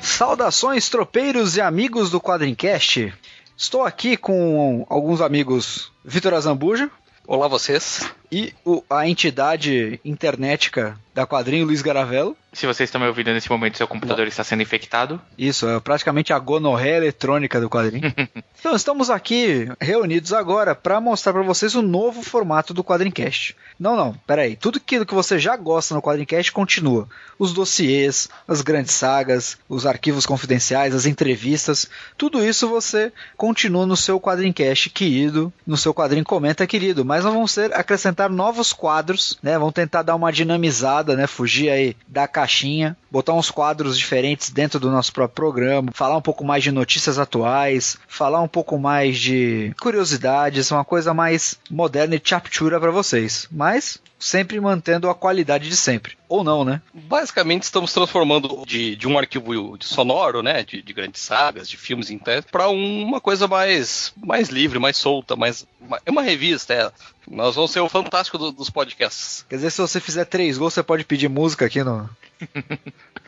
Saudações, tropeiros e amigos do Quadrincast. Estou aqui com alguns amigos Vitor Azambuja Olá vocês. E o- a entidade internética da quadrinho Luiz Garavello. Se vocês estão me ouvindo nesse momento, seu computador está sendo infectado. Isso, é praticamente a gonorreia eletrônica do quadrinho. então, estamos aqui reunidos agora para mostrar para vocês o novo formato do Quadrincast. Não, não, peraí. Tudo aquilo que você já gosta no Quadrincast continua. Os dossiês, as grandes sagas, os arquivos confidenciais, as entrevistas, tudo isso você continua no seu Quadrincast querido, no seu quadrinho comenta querido, mas nós vamos ser novos quadros, né? Vamos tentar dar uma dinamizada, né? Fugir aí da caixinha, botar uns quadros diferentes dentro do nosso próprio programa, falar um pouco mais de notícias atuais, falar um pouco mais de curiosidades, uma coisa mais moderna e chaptura para vocês, mas sempre mantendo a qualidade de sempre. Ou não, né? Basicamente, estamos transformando de, de um arquivo sonoro, né, de, de grandes sagas, de filmes em para uma coisa mais, mais livre, mais solta, mais é uma revista. É. Nós vamos ser o fantástico do- dos podcasts. Quer dizer, se você fizer três gols, você pode pedir música aqui no.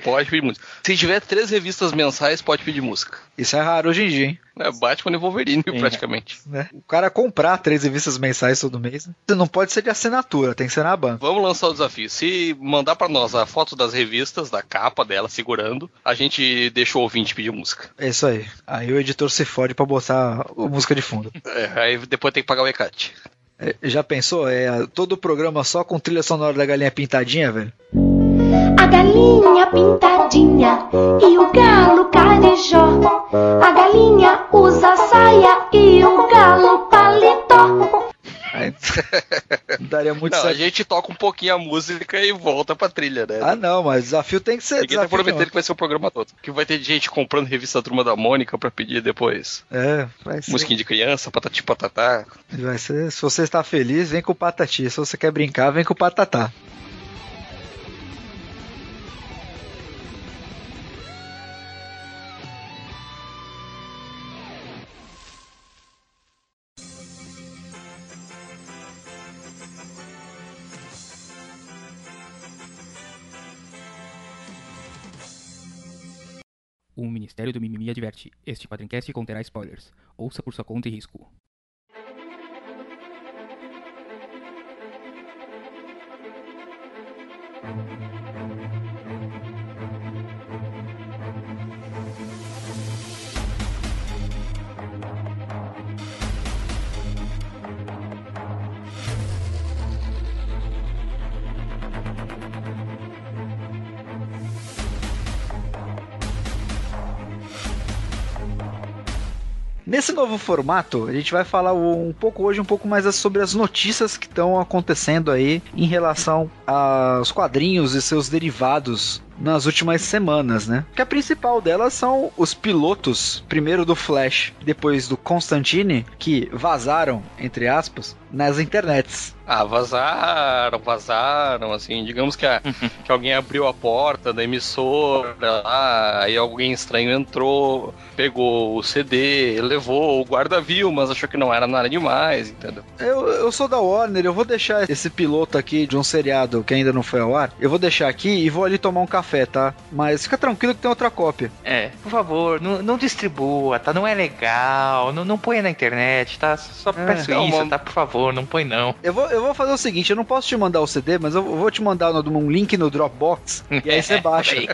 Pode pedir música. Se tiver três revistas mensais, pode pedir música. Isso é raro hoje em dia, hein? É Batman e Wolverine, praticamente. né? O cara comprar três revistas mensais todo mês, né? não pode ser de assinatura, tem que ser na banca. Vamos lançar o desafio. Se mandar para nós a foto das revistas, da capa dela segurando, a gente deixa o ouvinte pedir música. É isso aí. Aí o editor se fode pra botar a música de fundo. É, aí depois tem que pagar o ECAT. É, já pensou? É todo o programa só com trilha sonora da galinha pintadinha, velho? A galinha pintadinha e o galo carijó. A galinha usa saia e o galo daria muito Não, a certo. gente toca um pouquinho a música e volta pra trilha, né? Ah, não, mas desafio tem que ser. Ninguém tá prometendo que vai ser o programa todo. Que vai ter gente comprando revista Turma da Mônica pra pedir depois. É, vai ser. Musiquinha de criança, patati patatá. Vai ser. Se você está feliz, vem com o patati. Se você quer brincar, vem com o patatá. O Ministério do Mimimi adverte: este quadrincast conterá spoilers. Ouça por sua conta e risco. Nesse novo formato, a gente vai falar um pouco hoje, um pouco mais sobre as notícias que estão acontecendo aí em relação aos quadrinhos e seus derivados nas últimas semanas, né? Que a principal delas são os pilotos, primeiro do Flash, depois do Constantine, que vazaram, entre aspas, nas internets. Ah, vazaram, vazaram, assim, digamos que, a- que alguém abriu a porta da emissora lá, aí alguém estranho entrou, pegou o CD, levou, o guarda viu, mas achou que não era nada demais, entendeu? Eu, eu sou da Warner, eu vou deixar esse piloto aqui de um seriado que ainda não foi ao ar. Eu vou deixar aqui e vou ali tomar um café, tá? Mas fica tranquilo que tem outra cópia. É, por favor, não, não distribua, tá? Não é legal, não, não ponha na internet, tá? Só peço não, isso, tá? Por favor, não põe não. Eu vou, eu vou fazer o seguinte, eu não posso te mandar o CD, mas eu vou te mandar no- um link no Dropbox e aí você baixa. Aí.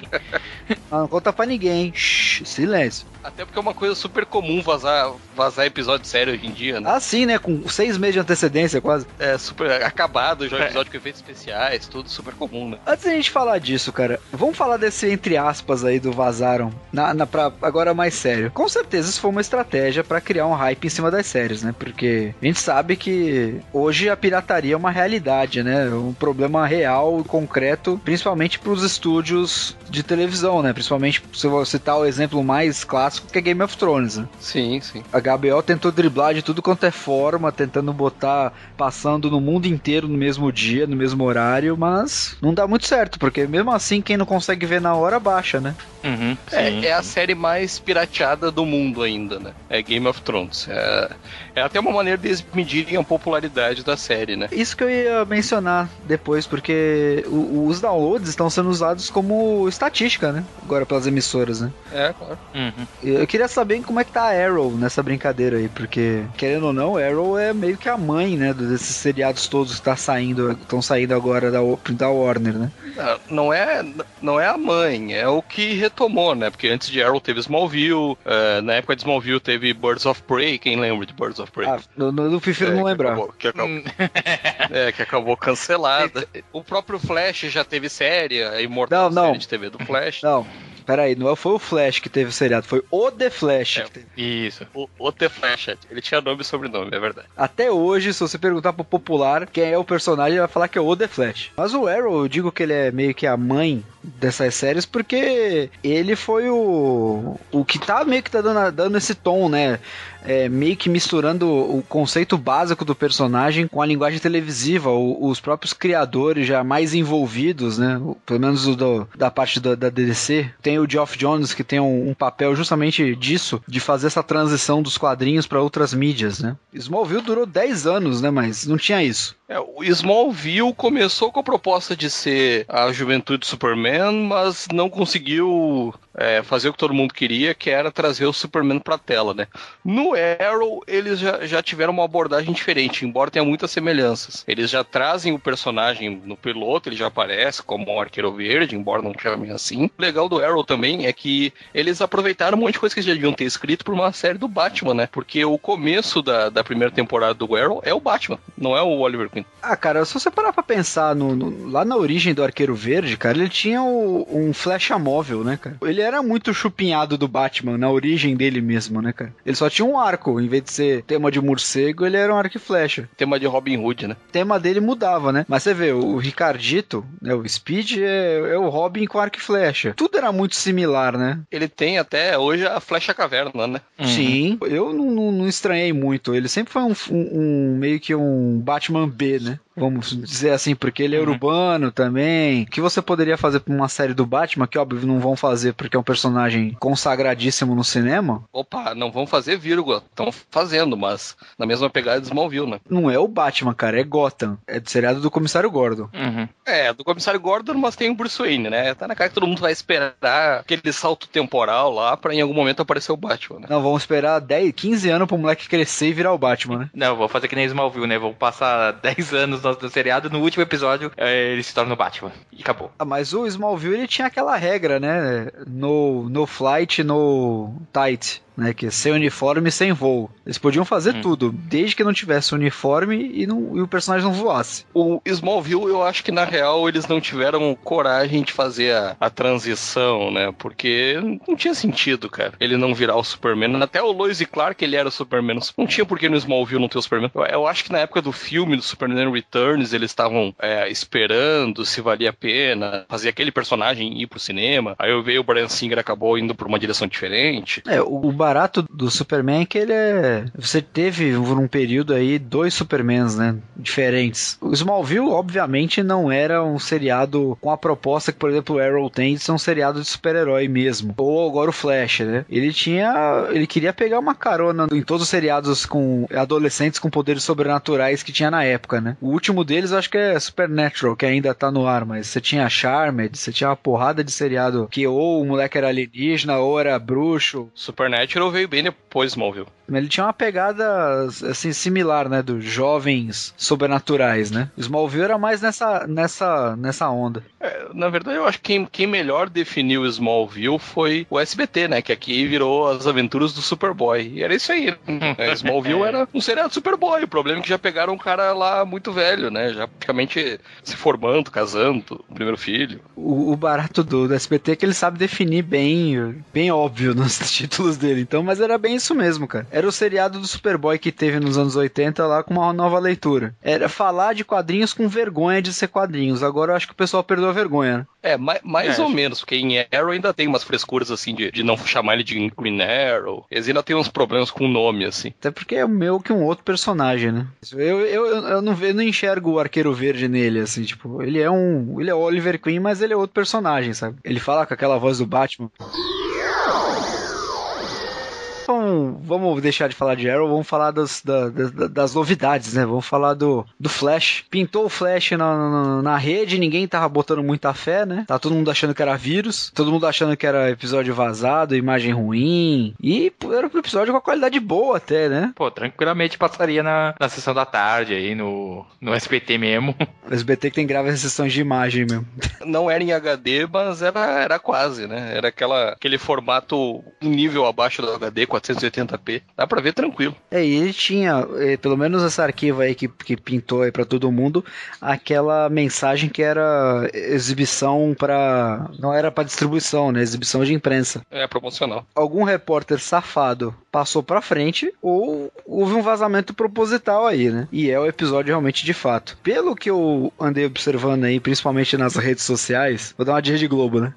Ah, não conta pra ninguém. Shhh, silêncio. Até porque é uma coisa super comum vazar, vazar episódio sério hoje em dia, né? Assim, né? Com seis meses de antecedência, quase. É super acabado já o episódio com efeitos especiais, tudo super comum, né? Antes da gente falar disso, cara, vamos vamos falar desse entre aspas aí do vazaram. Na, na, pra, agora mais sério. Com certeza isso foi uma estratégia pra criar um hype em cima das séries, né? Porque a gente sabe que hoje a pirataria é uma realidade, né? Um problema real, concreto, principalmente pros estúdios de televisão, né? Principalmente, se vou citar o exemplo mais clássico, que é Game of Thrones, né? Sim, sim. A HBO tentou driblar de tudo quanto é forma, tentando botar, passando no mundo inteiro no mesmo dia, no mesmo horário, mas não dá muito certo, porque mesmo assim, quem não consegue ver na hora, baixa, né? Uhum, É, sim, é a série mais pirateada do mundo ainda, né? É Game of Thrones. É, é até uma maneira de eles medirem a popularidade da série, né? Isso que eu ia mencionar depois, porque o- os downloads estão sendo usados como estatística, né? Agora pelas emissoras, né? É, claro. Uhum. Eu queria saber como é que tá a Arrow nessa brincadeira aí, porque, querendo ou não, Arrow é meio que a mãe, né, desses seriados todos que tá saindo, estão saindo agora da, da Warner, né? Ah, Não é, não é a mãe, é o que retomou, né? Porque antes de Arrow teve Smallville, eh, na época de Smallville teve Birds of Prey, quem lembra de Birds of Prey? Ah, eu, eu eu prefiro É, não que lembrar. acabou- que acabou- é, que acabou cancelada. O próprio Flash já teve série, a imortal Não, não. série de TV do Flash. Não, peraí, não foi o Flash que teve o seriado, foi o The Flash. É. que teve. Isso. O, o The Flash, ele tinha nome e sobrenome, é verdade. Até hoje, se você perguntar pro popular quem é o personagem, ele vai falar que é o The Flash. Mas o Arrow, eu digo que ele é meio que a mãe dessas séries porque ele foi o o que tá meio que tá dando, dando esse tom, né? É, meio que misturando o conceito básico do personagem com a linguagem televisiva, o- os próprios criadores já mais envolvidos, né? Pelo menos do- da parte da, da DC. Tem o Geoff Jones que tem um, um papel justamente disso, de fazer essa transição dos quadrinhos para outras mídias, né? Smallville durou 10 anos, né? Mas não tinha isso. É, o Smallville começou com a proposta de ser a juventude do Superman, mas não conseguiu é, fazer o que todo mundo queria, que era trazer o Superman pra tela, né? No Arrow, eles já, já tiveram uma abordagem diferente, embora tenha muitas semelhanças. Eles já trazem o personagem no piloto, ele já aparece como um arqueiro verde, embora não chamem assim. O legal do Arrow também é que eles aproveitaram um monte de coisa que eles já deviam ter escrito por uma série do Batman, né? Porque o começo da, da primeira temporada do Arrow é o Batman, não é o Oliver Queen. Ah, cara, se você parar pra pensar no, no- lá na origem do Arqueiro Verde, cara, ele tinha o- um flecha móvel, né, cara? Ele era muito chupinhado do Batman, na origem dele mesmo, né, cara? Ele só tinha um arco, em vez de ser tema de morcego, ele era um arco e flecha. Tema de Robin Hood, né? O tema dele mudava, né? Mas você vê, o Ricardito, né, o Speed é, é o Robin com arco e flecha. Tudo era muito similar, né? Ele tem até hoje a Flecha Caverna, né? Sim, eu não, não- não estranhei muito. Ele sempre foi um, um- um- meio que um Batman B, né? Vamos dizer assim, porque ele é urbano também. O que você poderia fazer pra uma série do Batman, que óbvio não vão fazer porque é um personagem consagradíssimo no cinema, Opa, não vão fazer vírgula. Estão fazendo, mas na mesma pegada de Smallville, né? não é o Batman, cara, é Gotham. É do seriado do Comissário Gordon. Uhum. É, do comissário Gordon, mas tem o Bruce Wayne, né? Tá na cara que todo mundo vai esperar aquele salto temporal lá pra em algum momento aparecer o Batman, né? Não, vamos esperar 10, 15 anos pro moleque crescer e virar o Batman, né? Não, vou fazer que nem Smallville, né? Vou passar 10 anos no, no seriado, no último episódio eh, ele se torna o Batman. E acabou. Ah, mas o Smallville ele tinha aquela regra, né? No, no flight, no tight. Né, que é sem uniforme e sem voo. Eles podiam fazer Hum. tudo, desde que não tivesse uniforme e, não, e o personagem não voasse. O Smallville, eu acho que na real eles não tiveram coragem de fazer a, a transição, né? Porque não tinha sentido, cara. Ele não virar o Superman. Até o Lois e Clark, ele era o Superman. Não tinha por que no Smallville não ter o Superman. Eu, eu acho que na época do filme, do Superman Returns, eles estavam é, esperando se valia a pena fazer aquele personagem ir pro cinema. Aí eu veio o Brian Singer acabou indo por uma direção diferente. É, o, o barato do Superman é que ele é. Você teve por um período aí dois Supermans, né? Diferentes. O Smallville, obviamente, não era um seriado com a proposta que, por exemplo, o Arrow tem de ser um seriado de super-herói mesmo. Ou agora o Flash, né? Ele tinha. Ele queria pegar uma carona em todos os seriados com adolescentes com poderes sobrenaturais que tinha na época, né? O último deles acho que é Supernatural, que ainda tá no ar, mas você tinha Charmed, você tinha uma porrada de seriado que ou o moleque era alienígena ou era bruxo. Supernatural Arrow veio bem depois Smallville. Ele tinha uma pegada assim similar, né, dos jovens sobrenaturais, né? Smallville era mais nessa nessa nessa onda. É, na verdade, eu acho que quem, quem melhor definiu Smallville foi o SBT, né? Que aqui virou as aventuras do Superboy. E era isso aí. Né? Smallville era um seriado Superboy. O problema é que já pegaram um cara lá muito velho, né? Já praticamente se formando, casando, primeiro filho. O, o barato do, do SBT é que ele sabe definir bem, bem óbvio nos títulos dele. Então, mas era bem isso mesmo, cara. Era o seriado do Superboy que teve nos anos 80 lá com uma nova leitura. Era falar de quadrinhos com vergonha de ser quadrinhos. Agora eu acho que o pessoal perdeu a vergonha. Né? É, mais, mais É, ou acho- meus, porque em Arrow ainda tem umas frescuras assim de, de não chamar ele de Green Arrow. Eles ainda tem uns problemas com o nome, assim. Até porque é o meu que um outro personagem, né? Eu, eu, eu, não, eu não enxergo o Arqueiro Verde nele, assim, tipo, ele é um. Ele é o Oliver Queen, mas ele é outro personagem, sabe? Ele fala com aquela voz do Batman. Então, vamos deixar de falar de Arrow, vamos falar das, da- da- das novidades, né? Vamos falar do, do Flash. Pintou o Flash na, na, na rede, ninguém tava botando muita fé, né? Tá todo mundo achando que era vírus, todo mundo achando que era episódio vazado, imagem ruim. E era um episódio com a qualidade boa até, né? Pô, tranquilamente passaria na, na sessão da tarde aí, no, no SBT mesmo. O SBT que tem graves sessões de imagem mesmo. Não era em HD, mas era, era quase, né? Era aquela, aquele formato um nível abaixo do HD, 480p. Dá pra ver tranquilo. É, e ele tinha, eh, pelo menos essa arquivo aí que, que pintou aí pra todo mundo, aquela mensagem que era exibição pra. Não era pra distribuição, né? Exibição de imprensa. É promocional. Algum repórter safado passou pra frente ou houve um vazamento proposital aí, né? E é o episódio realmente de fato. Pelo que eu andei observando aí, principalmente nas redes sociais, vou dar uma de Rede Globo, né?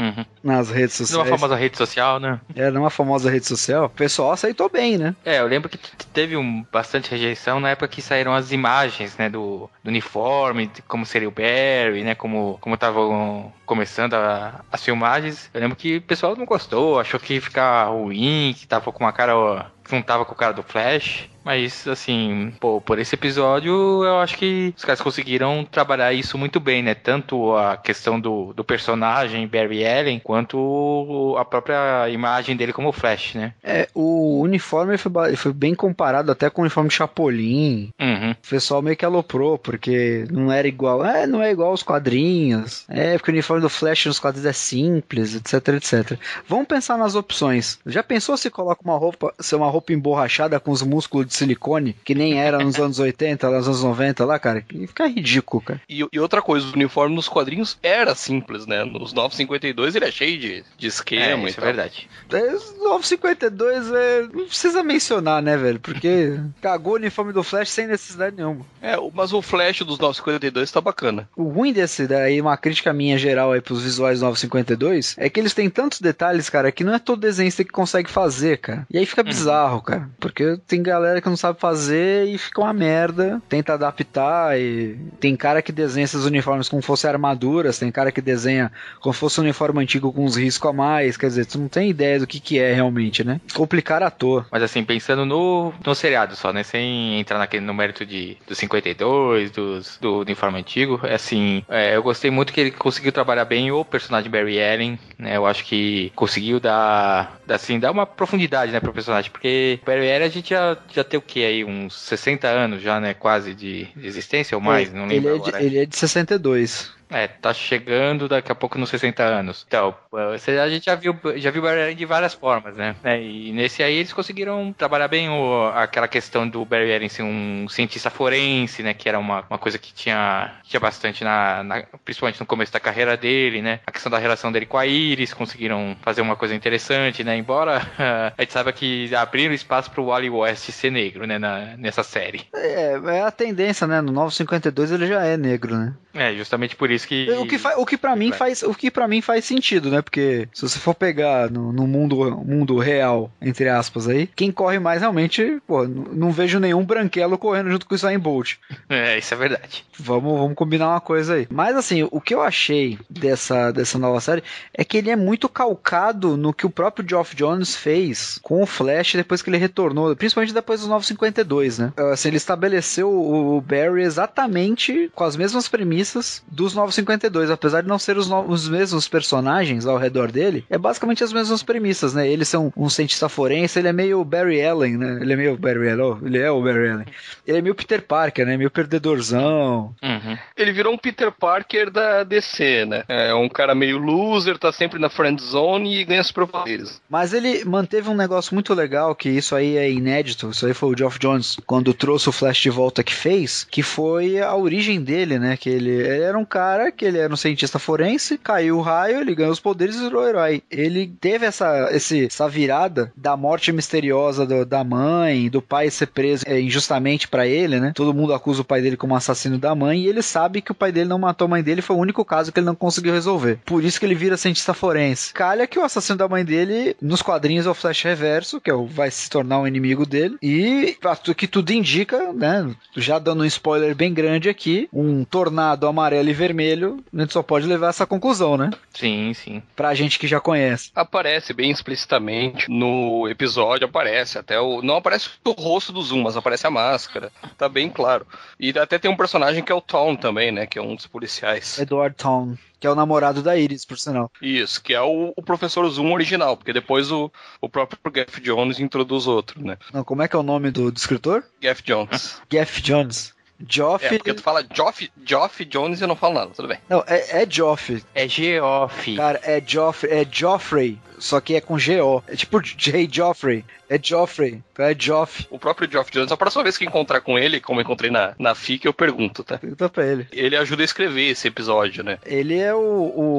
Uhum. Nas redes Numa sociais. famosa rede social, né? É, numa famosa rede social, o pessoal aceitou bem, né? É, eu lembro que teve um, bastante rejeição na época que saíram as imagens, né, do, do uniforme, de como seria o Barry, né, como como estavam começando a- as filmagens. Eu lembro que o pessoal não gostou, achou que ia ficar ruim, que tava com uma cara, ó, que não tava com o cara do Flash. Mas, assim, pô, por esse episódio, eu acho que os caras conseguiram trabalhar isso muito bem, né? Tanto a questão do, do personagem Barry Allen, quanto a própria imagem dele como Flash, né? É, o uniforme foi, foi bem comparado até com o uniforme Chapolin. Uhum. O pessoal meio que aloprou, porque não era igual. É, não é igual aos quadrinhos. É, porque o uniforme do Flash nos quadrinhos é simples, etc, etc. Vamos pensar nas opções. Já pensou se coloca uma roupa, se é uma roupa emborrachada com os músculos de silicone, que nem era nos anos 80, nos anos 90 lá, cara? Que fica ridículo, cara. E, e outra coisa, o uniforme nos quadrinhos era simples, né? Nos 952 ele é cheio de, de É, esquema e isso é verdade. É, os 952 é, não precisa mencionar, né, velho? Porque cagou o uniforme do Flash sem necessidade nenhuma. É, mas o flash dos 952 tá bacana. O ruim desse daí, uma crítica minha geral aí pros visuais 952, é que eles têm tantos detalhes, cara, que não é todo desenhista que consegue fazer, cara. E aí fica bizarro, cara. Porque tem galera que não sabe fazer e fica uma merda. Tenta adaptar e tem cara que desenha esses uniformes como fossem armaduras, tem cara que desenha como se fosse um uniforme antigo com uns riscos a mais. Quer dizer, tu não tem ideia do que que é realmente, né? Complicar à toa. Mas assim, pensando no, no seriado só, né? Sem entrar naquele no mérito de, dos 52, dos, do uniforme antigo. É assim, é, eu gostei muito que ele conseguiu trabalhar bem o personagem Barry Allen, né? Eu acho que conseguiu dar, assim, dar uma profundidade, né, pro personagem. Porque Barry Allen a gente já, já tem o que aí? Uns 60 anos já, né? Quase de, de existência ou mais, não ele, lembro é de, agora. ele é de 62. É, tá chegando daqui a pouco nos 60 anos. Então, você, a gente já viu, já viu o Barry Allen de várias formas, né? É, e nesse aí eles conseguiram trabalhar bem o, aquela questão do Barry Allen ser um cientista forense, né? Que era uma, uma coisa que tinha, tinha bastante na, na- principalmente no começo da carreira dele, né? A questão da relação dele com a Iris, conseguiram fazer uma coisa interessante, né? Embora a gente saiba que abriram espaço pro Wally West ser negro, né? Na, nessa série. É, é a tendência, né? No 952 ele já é negro, né? É, justamente por isso que... O que, fa o que para mim faz, o que para mim faz sentido, né? Porque se você for pegar no, no mundo, mundo real, entre aspas aí, quem corre mais realmente, pô, não vejo nenhum branquelo correndo junto com o Usain Bolt. É, isso é verdade. Vamos, vamos combinar uma coisa aí. Mas assim, o que eu achei dessa, dessa nova série é que ele é muito calcado no que o próprio Geoff Jones fez com o Flash depois que ele retornou, principalmente depois dos 952, né? Assim, ele estabeleceu o Barry exatamente com as mesmas premissas dos Novo 52, apesar de não ser os, os mesmos personagens ao redor dele, é basicamente as mesmas premissas, né? Eles são um cientista forense, ele é meio Barry Allen, né? Ele é meio Barry Allen, oh, ele é o Barry Allen. Ele é meio Peter Parker, né? Meio perdedorzão. Uhum. Ele virou um Peter Parker da DC, né? É um cara meio loser, tá sempre na friend zone e ganha superpoderes. Mas ele manteve um negócio muito legal, que isso aí é inédito, isso aí foi o Geoff Jones, quando trouxe o Flash de volta que fez, que foi a origem dele, né? Que ele, ele era um cara que ele era um cientista forense, caiu o raio, ele ganhou os poderes e virou herói. Ele teve essa, esse, essa virada da morte misteriosa do- da mãe, do pai ser preso é, injustamente pra ele, né? Todo mundo acusa o pai dele como assassino da mãe e ele sabe que o pai dele não matou a mãe dele, foi o único caso que ele não conseguiu resolver. Por isso que ele vira cientista forense. Calha que o assassino da mãe dele, nos quadrinhos, é o Flash Reverso, que é o, vai se tornar um inimigo dele. E que tudo indica, né? Já dando um spoiler bem grande aqui, um tornado amarelo e vermelho, a gente só pode levar essa conclusão, né? Sim, sim. Pra gente que já conhece. Aparece bem explicitamente no episódio, aparece até o. Não aparece o rosto do Zoom, mas aparece a máscara. Tá bem claro. E até tem um personagem que é o Tom também, né? Que é um dos policiais. Edward Town, que é o namorado da Iris, por sinal. Isso, que é o, o professor Zoom original, porque depois o, o próprio Geoff Jones introduz outro, né? Não, como é que é o nome do, do escritor? Geoff Jones. Geoff Jones. Geoff. É, porque tu fala Geoff, Geoff Jones e eu não falo nada, tudo bem. Não, é, é Geoff. É Geoff. Cara, é Joffrey, é Joffrey, só que é com G-O. É tipo J. Joffrey. É Joffrey. Então é Joff. O próprio Geoff Jones, a próxima vez que encontrar com ele, como eu encontrei na, na FIC, eu pergunto, tá? Pergunta pra ele. Ele ajuda a escrever esse episódio, né? Ele é o,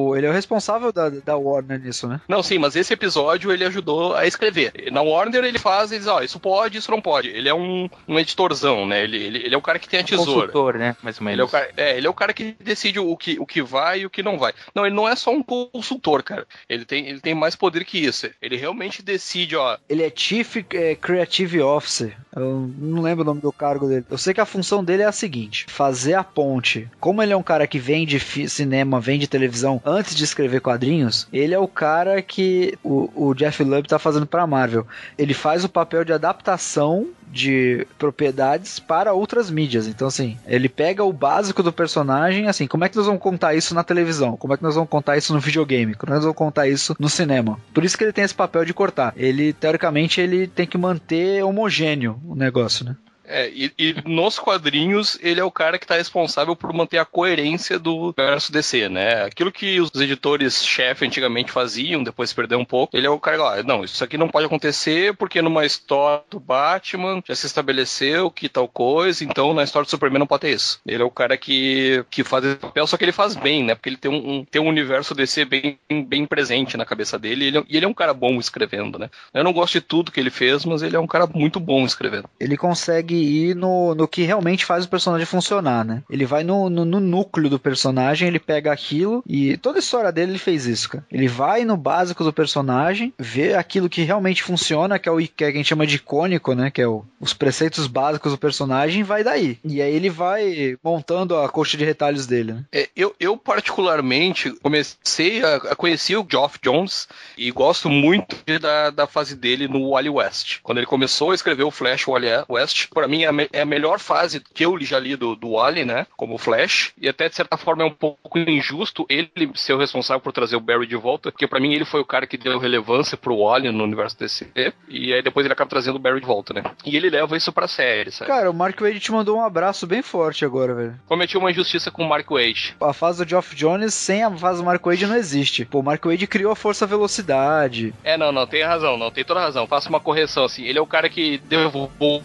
o- ele é o responsável da, da Warner nisso, né? Não, sim, mas esse episódio ele ajudou a escrever. Na Warner ele faz, ele diz, ó, isso pode, isso não pode. Ele é um, um editorzão, né? Ele, ele, ele é o cara que tem a tesoura. Consultor, né? Mais ou menos. Ele é, o cara, é, ele é o cara que decide o que, o que vai e o que não vai. Não, ele não é só um consultor, cara. Ele tem, ele tem mais poder que isso. Ele realmente decide, ó. Ele é Chief é, Creative Officer. Eu não lembro o nome do cargo dele. Eu sei que a função dele é a seguinte: fazer a ponte. Como ele é um cara que vende cinema, vende televisão antes de escrever quadrinhos, ele é o cara que o, o Jeff Lubb tá fazendo pra Marvel. Ele faz o papel de adaptação de propriedades para outras mídias. Então, assim, ele pega o básico do personagem, assim, como é que nós vamos contar isso na televisão? Como é que nós vamos contar isso no videogame? Como é que nós vamos contar isso no cinema? Por isso que ele tem esse papel de cortar. Ele, teoricamente, ele tem que manter homogêneo o negócio, né? É, e, e nos quadrinhos, ele é o cara que tá responsável por manter a coerência do universo DC, né? Aquilo que os editores-chefe antigamente faziam, depois perdeu um pouco, ele é o cara ó, não, isso aqui não pode acontecer porque numa história do Batman já se estabeleceu que tal coisa, então na história do Superman não pode ter isso. Ele é o cara que, que faz esse papel, só que ele faz bem, né? Porque ele tem um, um- tem um universo DC bem, bem presente na cabeça dele, e ele, é- e ele é um cara bom escrevendo, né? Eu não gosto de tudo que ele fez, mas ele é um cara muito bom escrevendo. Ele consegue ir no, no que realmente faz o personagem funcionar, né? Ele vai no, no, no núcleo do personagem, ele pega aquilo e toda a história dele ele fez isso, cara. Ele vai no básico do personagem, vê aquilo que realmente funciona, que é o que a gente chama de icônico, né? Que é o- os preceitos básicos do personagem, vai daí. E aí ele vai montando a coxa de retalhos dele, né? É, eu, eu, particularmente, comecei a, a conhecer o Geoff Jones e gosto muito da, da fase dele no Wally West. Quando ele começou a escrever o Flash Wally West, para mim é a, é a melhor fase que eu já li do, do Wally, né? Como Flash. E até, de certa forma, é um pouco injusto ele ser o responsável por trazer o Barry de volta, porque para mim ele foi o cara que deu relevância pro Wally no universo DC. E aí depois ele acaba trazendo o Barry de volta, né? E ele leva isso pra série, sabe? Cara, o Mark Wade te mandou um abraço bem forte agora, velho. Cometi uma injustiça com o Mark Wade. A fase do Geoff Jones sem a fase do Mark Wade não existe. Pô, o Mark Wade criou a força velocidade. É, não, não, tem razão, não, tem toda razão. Faça uma correção, assim. Ele é o cara que devolveu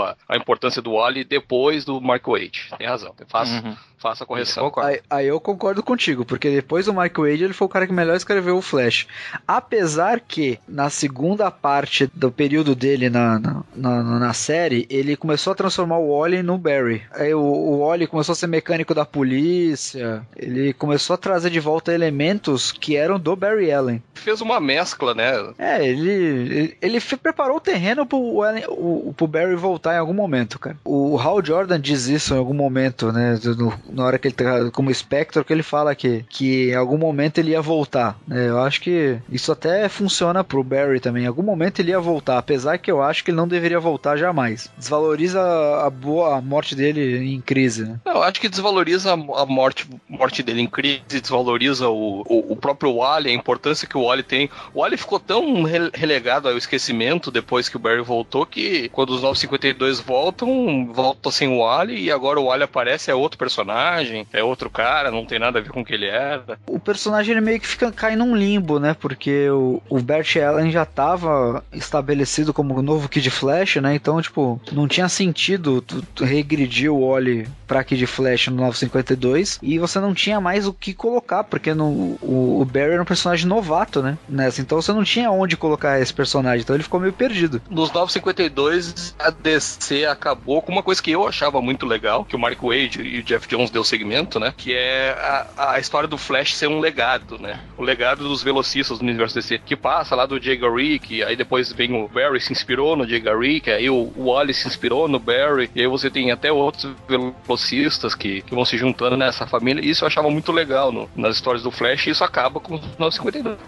a, a importância do Wally depois do Mark Wade. Tem razão. Faça, Uhum. faça a correção. Aí, aí eu concordo contigo, porque depois do Mark Wade ele foi o cara que melhor escreveu o Flash. Apesar que na segunda parte do período dele na, na, na, na série, ele começou a transformar o Wally no Barry. Aí o, o Wally começou a ser mecânico da polícia, ele começou a trazer de volta elementos que eram do Barry Allen. Fez uma mescla, né? É, ele, ele, ele preparou o terreno pro, Allen- o, pro Barry Voltar em algum momento, cara. O Hal Jordan diz isso em algum momento, né? no- na hora que ele tá como Spectre, que ele fala que, que em algum momento ele ia voltar. né? Eu acho que isso até funciona pro Barry também. Em algum momento ele ia voltar, apesar que eu acho que ele não deveria voltar jamais. Desvaloriza a, boa, morte dele em crise, né? Eu acho que desvaloriza a morte, morte dele em crise, desvaloriza o, o, o próprio Wally, a importância que o Wally tem. O Wally ficou tão re- relegado ao esquecimento depois que o Barry voltou que quando os 952 voltam, volta sem o Wally e agora o Wally aparece, é outro personagem, é outro cara, não tem nada a ver com o que ele era. o personagem ele meio que fica cai num limbo, né? Porque o, o Bert Allen já tava estabelecido como o novo Kid Flash, né? Então, tipo, não tinha sentido tu, tu regredir o Wally pra Kid Flash no 952 e você não tinha mais o que colocar, porque no, o, o Barry era um personagem novato, né? Nessa, então você não tinha onde colocar esse personagem, então ele ficou meio perdido. Nos 952, a DC acabou com uma coisa que eu achava muito legal, que o Mark Wade e o Jeff Jones deu segmento, né? Que é a, a história do Flash ser um legado, né? O legado dos velocistas do universo DC, que passa lá do Jay Garrick, aí depois vem o Barry se inspirou no Jay Garrick, aí o, Wally se inspirou no Barry, e aí você tem até outros velocistas que, que vão se juntando nessa família, isso eu achava muito legal no- nas histórias do Flash, e isso acaba com os 952.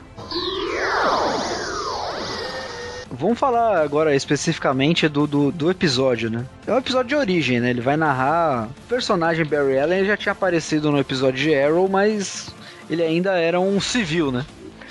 Vamos falar agora especificamente do, do, do episódio, né? É um episódio de origem, né? Ele vai narrar. O personagem Barry Allen já tinha aparecido no episódio de Arrow, mas ele ainda era um civil, né?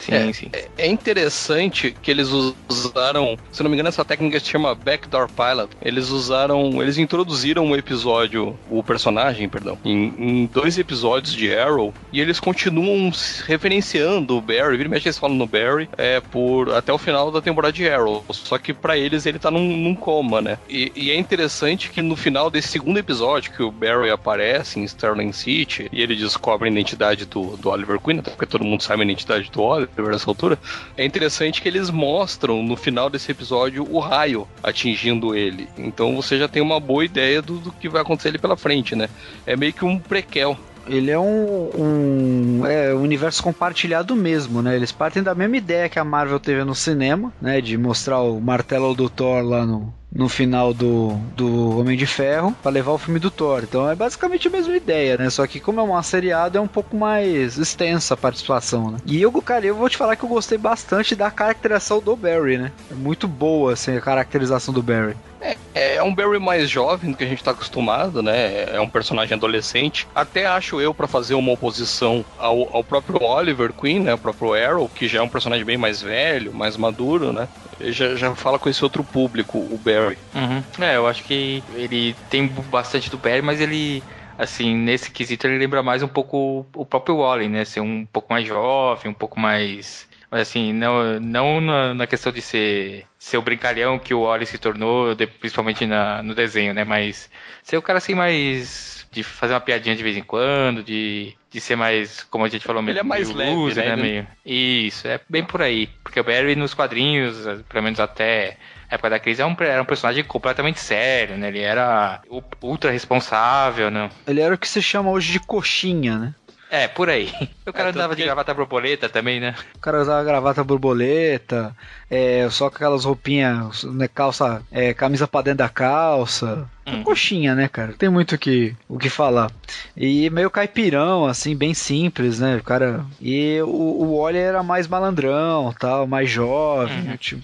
Sim, É, sim. É, é interessante que eles usaram, se não me engano, essa técnica se chama Backdoor Pilot. Eles usaram, eles introduziram o episódio, o personagem, perdão, em, em dois episódios de Arrow e eles continuam referenciando o Barry. Vira e mexe eles falam no Barry é, por até o final da temporada de Arrow. Só que pra eles ele tá num, num coma, né? E, e é interessante que no final desse segundo episódio que o Barry aparece em Sterling City e ele descobre a identidade do, do Oliver Queen, até porque todo mundo sabe a identidade do Oliver nessa altura. É interessante que eles mostram no final desse episódio o raio atingindo ele. Então você já tem uma boa ideia do, do que vai acontecer ali pela frente, né? É meio que um prequel. Ele é um, um é, universo compartilhado mesmo, né? Eles partem da mesma ideia que a Marvel teve no cinema, né? De mostrar o martelo do Thor lá no, no final do, do Homem de Ferro para levar o filme do Thor. Então é basicamente a mesma ideia, né? Só que como é uma seriado é um pouco mais extensa a participação, né? E eu, cara, eu vou te falar que eu gostei bastante da caracterização do Barry, né? É muito boa assim a caracterização do Barry. É, é um Barry mais jovem do que a gente tá acostumado, né? É um personagem adolescente. Até acho eu para fazer uma oposição ao, ao próprio Oliver Queen, né? O próprio Arrow, que já é um personagem bem mais velho, mais maduro, né? Ele já, já fala com esse outro público, o Barry. Uhum. É, eu acho que ele tem bastante do Barry, mas ele, assim, nesse quesito ele lembra mais um pouco o próprio Wally, né? Ser um pouco mais jovem, um pouco mais. Mas assim, não, não na, na questão de ser, ser o brincalhão que o Wally se tornou, principalmente na, no desenho, né? Mas ser o cara assim mais. De fazer uma piadinha de vez em quando, de, de ser mais, como a gente falou, Ele é mais meio leve, loser, né? né? Meio... Isso, é bem por aí. Porque o Barry nos quadrinhos, pelo menos até a época da crise, era um, era um personagem completamente sério, né? Ele era ultra responsável, né? Ele era o que se chama hoje de coxinha, né? É, por aí. O cara tanto andava de gravata borboleta também, né? O cara usava gravata borboleta, é, só com aquelas roupinhas, né, calça, é, camisa pra dentro da calça. Hum. Coxinha, né, cara? Tem muito o que, o que falar. E meio caipirão, assim, bem simples, né? O cara. E o, o Wally era mais malandrão, tal, mais jovem, Uhum. tipo.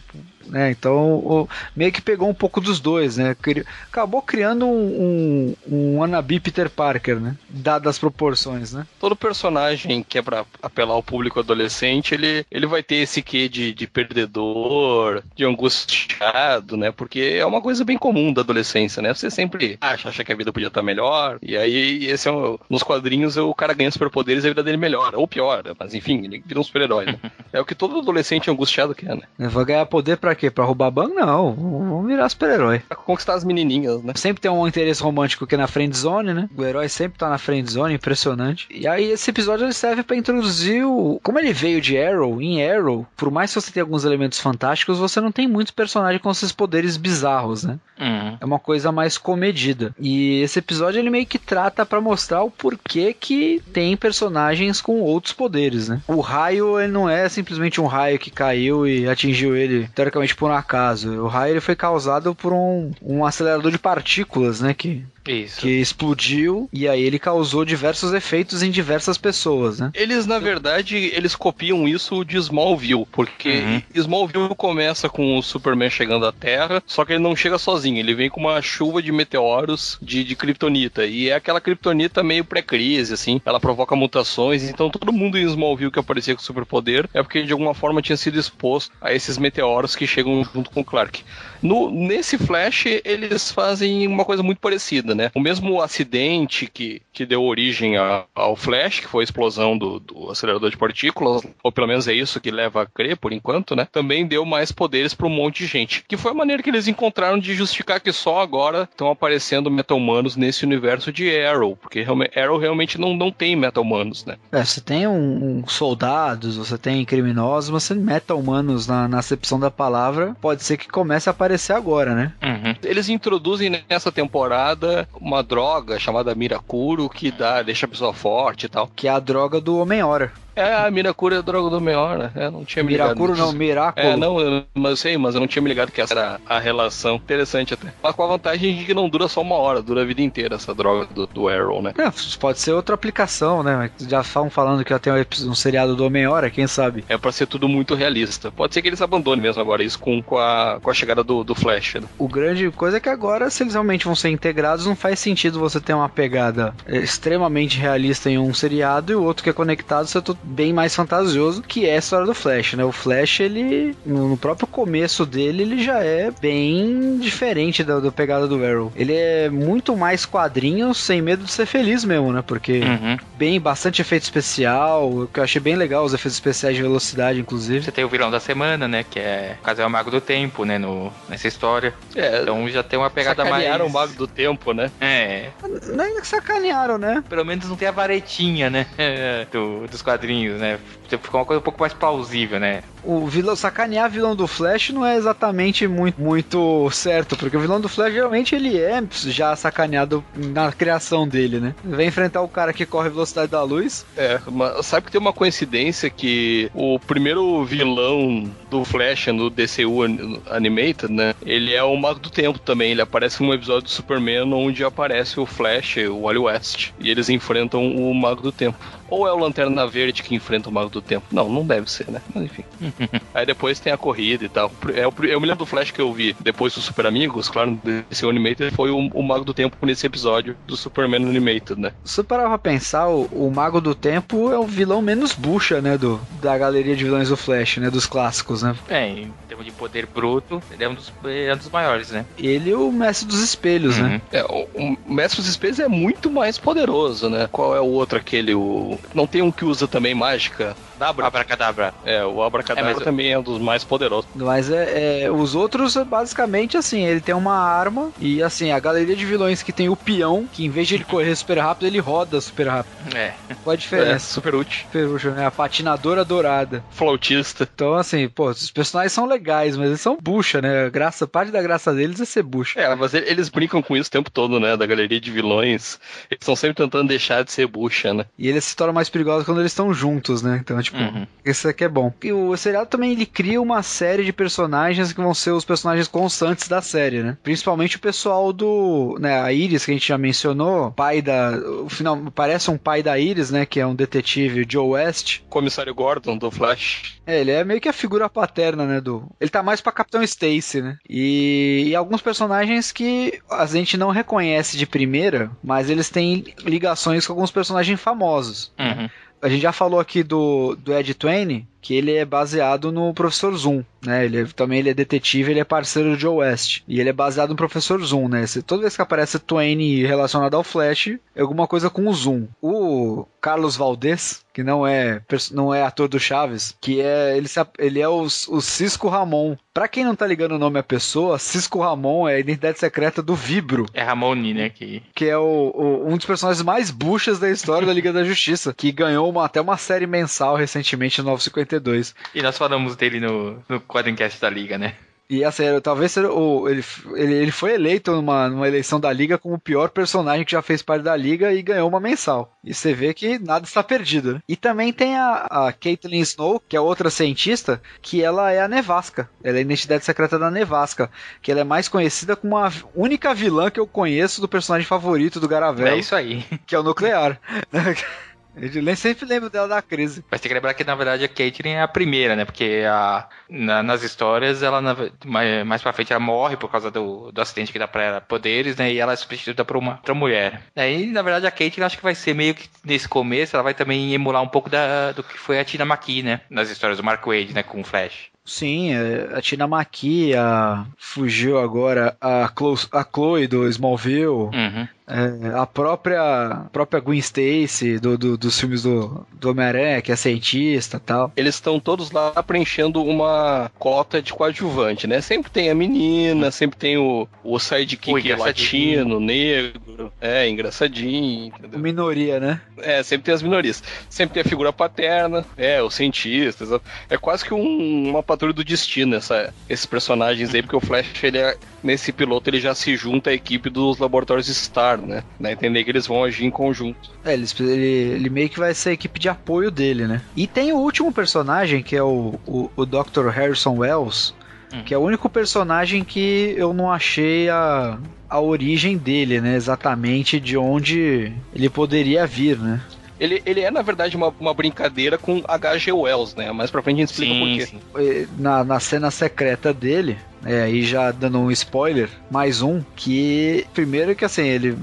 Né, então, o- meio que pegou um pouco dos dois, né? Cri- Acabou criando um, um, um wannabe Peter Parker, né? Dadas as proporções, né? Todo personagem que é pra apelar ao público adolescente, ele, ele vai ter esse quê de, de perdedor, de angustiado, né? Porque é uma coisa bem comum da adolescência, né? Você sempre acha, acha que a vida podia estar melhor, e aí esse é um, nos quadrinhos o cara ganha superpoderes e a vida dele melhora, ou piora, mas enfim, ele vira um super-herói, né? É o que todo adolescente angustiado quer, né? Vai ganhar poder pra quê? Pra roubar banco? Não, vamos virar super-herói. Pra conquistar as menininhas, né? Sempre tem um interesse romântico que é na friend zone, né? O herói sempre tá na friend zone, impressionante. E aí esse episódio ele serve pra introduzir o... Como ele veio de Arrow, em Arrow, por mais que você tenha alguns elementos fantásticos, você não tem muitos personagens com esses poderes bizarros, né? Uhum. É uma coisa mais comedida. E esse episódio ele meio que trata pra mostrar o porquê que tem personagens com outros poderes, né? O raio ele não é simplesmente um raio que caiu e atingiu ele teoricamente por um acaso. O raio ele foi causado por um, um acelerador de partículas, né? Que Isso. que explodiu e aí ele causou diversos efeitos em diversas pessoas, né? Eles, na verdade, eles copiam isso de Smallville, porque Uhum. Smallville começa com o Superman chegando à Terra, só que ele não chega sozinho, ele vem com uma chuva de meteoros de, de Kryptonita, e é aquela Kryptonita meio pré-crise, assim, ela provoca mutações, então todo mundo em Smallville que aparecia com superpoder é porque de alguma forma tinha sido exposto a esses meteoros que chegam junto com o Clark. No, nesse Flash, eles fazem uma coisa muito parecida, né? O mesmo acidente que, que deu origem a- ao Flash, que foi a explosão do, do acelerador de partículas, ou pelo menos é isso que leva a crer por enquanto, né? Também deu mais poderes para um monte de gente. Que foi a maneira que eles encontraram de justificar que só agora estão aparecendo meta-humanos nesse universo de Arrow, porque realme- Arrow realmente não, não tem meta-humanos, né? É, você tem um, um soldados, você tem criminosos, você meta-humanos na, na acepção da palavra, pode ser que comece a aparecer agora, né? Uhum. Eles introduzem nessa temporada uma droga chamada Mirakuro que dá, deixa a pessoa forte e tal. Que é a droga do Homem-Hora. É, a Mirakuro é a droga do Meora. É, não tinha me ligado. Mirakuro não. Miraculo. É, não, mas eu sei, mas eu não tinha me ligado que essa era a relação. Interessante até. Mas com a vantagem de que não dura só uma hora, dura a vida inteira essa droga do, do Arrow, né? É, pode ser outra aplicação, né? Já estavam falando que já tem um um seriado do Homem-Hora, quem sabe? É pra ser tudo muito realista. Pode ser que eles abandonem mesmo agora isso com, com, a, com a chegada do, do Flash. Né? O grande coisa é que agora, se eles realmente vão ser integrados, não faz sentido você ter uma pegada é, extremamente realista em um seriado e o outro que é conectado tudo bem mais fantasioso, que é a história do Flash, né? O Flash, ele, no próprio começo dele, ele já é bem diferente da, da pegada do Arrow. Ele é muito mais quadrinhos, sem medo de ser feliz mesmo, né? Porque Uhum. bem, bastante efeito especial, que eu achei bem legal, os efeitos especiais de velocidade, inclusive. Você tem o vilão da semana, né? Que é o caso é o Mago do Tempo, né? No, nessa história. É, Então já tem uma pegada mais. sacanearam o mago do tempo, né? É. Não é que sacanearam, né? Pelo menos não tem a varetinha, né? do- dos quadrinhos, né? Ficou uma coisa um pouco mais plausível, né? o vilão sacanear vilão do Flash não é exatamente muito, muito certo, porque o vilão do Flash geralmente ele é já sacaneado na criação dele, né? Vem enfrentar o cara que corre a velocidade da luz. É, mas sabe que tem uma coincidência que o primeiro vilão do Flash no DCU an- Animated, né? Ele é o Mago do Tempo também. Ele aparece num episódio do Superman onde aparece o Flash, o Wally West, e eles enfrentam o Mago do Tempo. Ou é o Lanterna Verde que enfrenta o Mago do Tempo? Não, não deve ser, né? Mas enfim. Aí depois tem a corrida e tal. É o, eu me lembro do Flash que eu vi depois do Super Amigos, claro, desse Animated, foi o, o Mago do Tempo nesse episódio do Superman Animated, né? Se você parar pra pensar, o, o Mago do Tempo é o vilão menos bucha, né? Do, da galeria de vilões do Flash, né? Dos clássicos, né? É, em termos de poder bruto, ele é um dos, é um dos maiores, né? Ele é o mestre dos espelhos, Uhum. né? É, o, o Mestre dos Espelhos é muito mais poderoso, né? Qual é o outro aquele? O... Não tem um que usa também mágica? Dabra. Abracadabra. É, o Abracadabra É, mas- também é um dos mais poderosos. Mas é, é, os outros, basicamente, assim, ele tem uma arma e, assim, a galeria de vilões que tem o peão, que em vez de ele correr super rápido, ele roda super rápido. É. Qual a É, diferença? super útil. Perucha, né? A patinadora dourada. Flautista. Então, assim, pô, os personagens são legais, mas eles são bucha, né? A Graça, parte da graça deles é ser bucha. É, mas ele- eles brincam com isso o tempo todo, né? Da galeria de vilões. Eles estão sempre tentando deixar de ser bucha, né? E eles se tornam mais perigosos quando eles estão juntos, né? Então, tipo, Uhum. isso aqui é bom. E o seriado também ele cria uma série de personagens que vão ser os personagens constantes da série, né? Principalmente o pessoal do, né, a Iris que a gente já mencionou, pai da, o final parece um pai da Iris, né, que é um detetive, Joe West. Comissário Gordon do Flash. É, ele é meio que a figura paterna, né, do... Ele tá mais pra Capitão Stacy, né? E, e alguns personagens que a gente não reconhece de primeira, mas eles têm ligações com alguns personagens famosos. Uhum. A gente já falou aqui do, do Ed Twain, que ele é baseado no Professor Zoom, né? Ele é- também ele é detetive, ele é parceiro do Joe West. E ele é baseado no Professor Zoom, né? Se- toda vez que aparece Twain relacionado ao Flash, é alguma coisa com o Zoom. O Carlos Valdez, que não é, não é ator do Chaves, que é ele, ele é o, o Cisco Ramon. Pra quem não tá ligando o nome à pessoa, Cisco Ramon é a identidade secreta do Vibro É Ramone, né? Que... que é o, o- um dos personagens mais buchas da história da Liga da Justiça, que ganhou uma- até uma série mensal recentemente no 952. E nós falamos dele no, no Quadrincast da Liga, né? E assim, era- talvez o, ele, ele, ele foi eleito numa, numa eleição da Liga como o pior personagem que já fez parte da Liga e ganhou uma mensal. E você vê que nada está perdido. né? E também tem a, a Caitlyn Snow, que é outra cientista, que ela é a Nevasca. Ela é a identidade secreta da Nevasca. Que ela é mais conhecida como a única vilã que eu conheço do personagem favorito do Garavello, É isso aí. que é o Nuclear. Eu nem sempre lembro dela da crise. Mas tem que lembrar que, na verdade, a Caitlyn é a primeira, né? Porque a, na- nas histórias, ela na- mais, mais pra frente, ela morre por causa do, do acidente que dá pra ela poderes, né? E ela é substituída por uma outra mulher. Aí, na verdade, a Caitlyn acho que vai ser meio que nesse começo, ela vai também emular um pouco da, do que foi a Tina McKee, né? Nas histórias do Mark Wade, né? Com o Flash. Sim, é, a Tina Maki, a fugiu agora a Chloe, a Chloe do Smallville, Uhum. É, a própria a própria Gwen Stacy do, do- dos filmes do, do Homem-Aranha, que é cientista e tal. Eles estão todos lá preenchendo uma cota de coadjuvante, né? Sempre tem a menina, sempre tem o, o sidekick O engraçadinho. latino, negro, é, engraçadinho, entendeu? Minoria, né? É, sempre tem as minorias. Sempre tem a figura paterna, é, os cientistas. É quase que um- uma patrulha do destino, essa, esses personagens aí, porque o Flash, ele é, nesse piloto, ele já se junta à equipe dos laboratórios Star, né? Dá a entender que eles vão agir em conjunto. É, eles- ele, ele meio que vai ser a equipe de apoio dele, né? E tem o último personagem, que é o, o, o Dr. Harrison Wells, Hum. que é o único personagem que eu não achei a, a origem dele, né? Exatamente de onde ele poderia vir, né? Ele, ele é, na verdade, uma, uma brincadeira com H.G. Wells, né? Mais pra frente a gente explica por Sim, quê. sim. Eh, Na, na cena secreta dele, é, aí já dando um spoiler, mais um, que primeiro que assim, ele,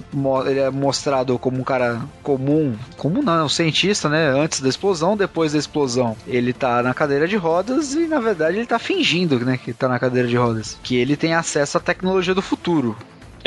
ele é mostrado como um cara comum, comum não, é um cientista, né, antes da explosão, depois da explosão, ele tá na cadeira de rodas e na verdade ele tá fingindo, né, que tá na cadeira de rodas, que ele tem acesso à tecnologia do futuro.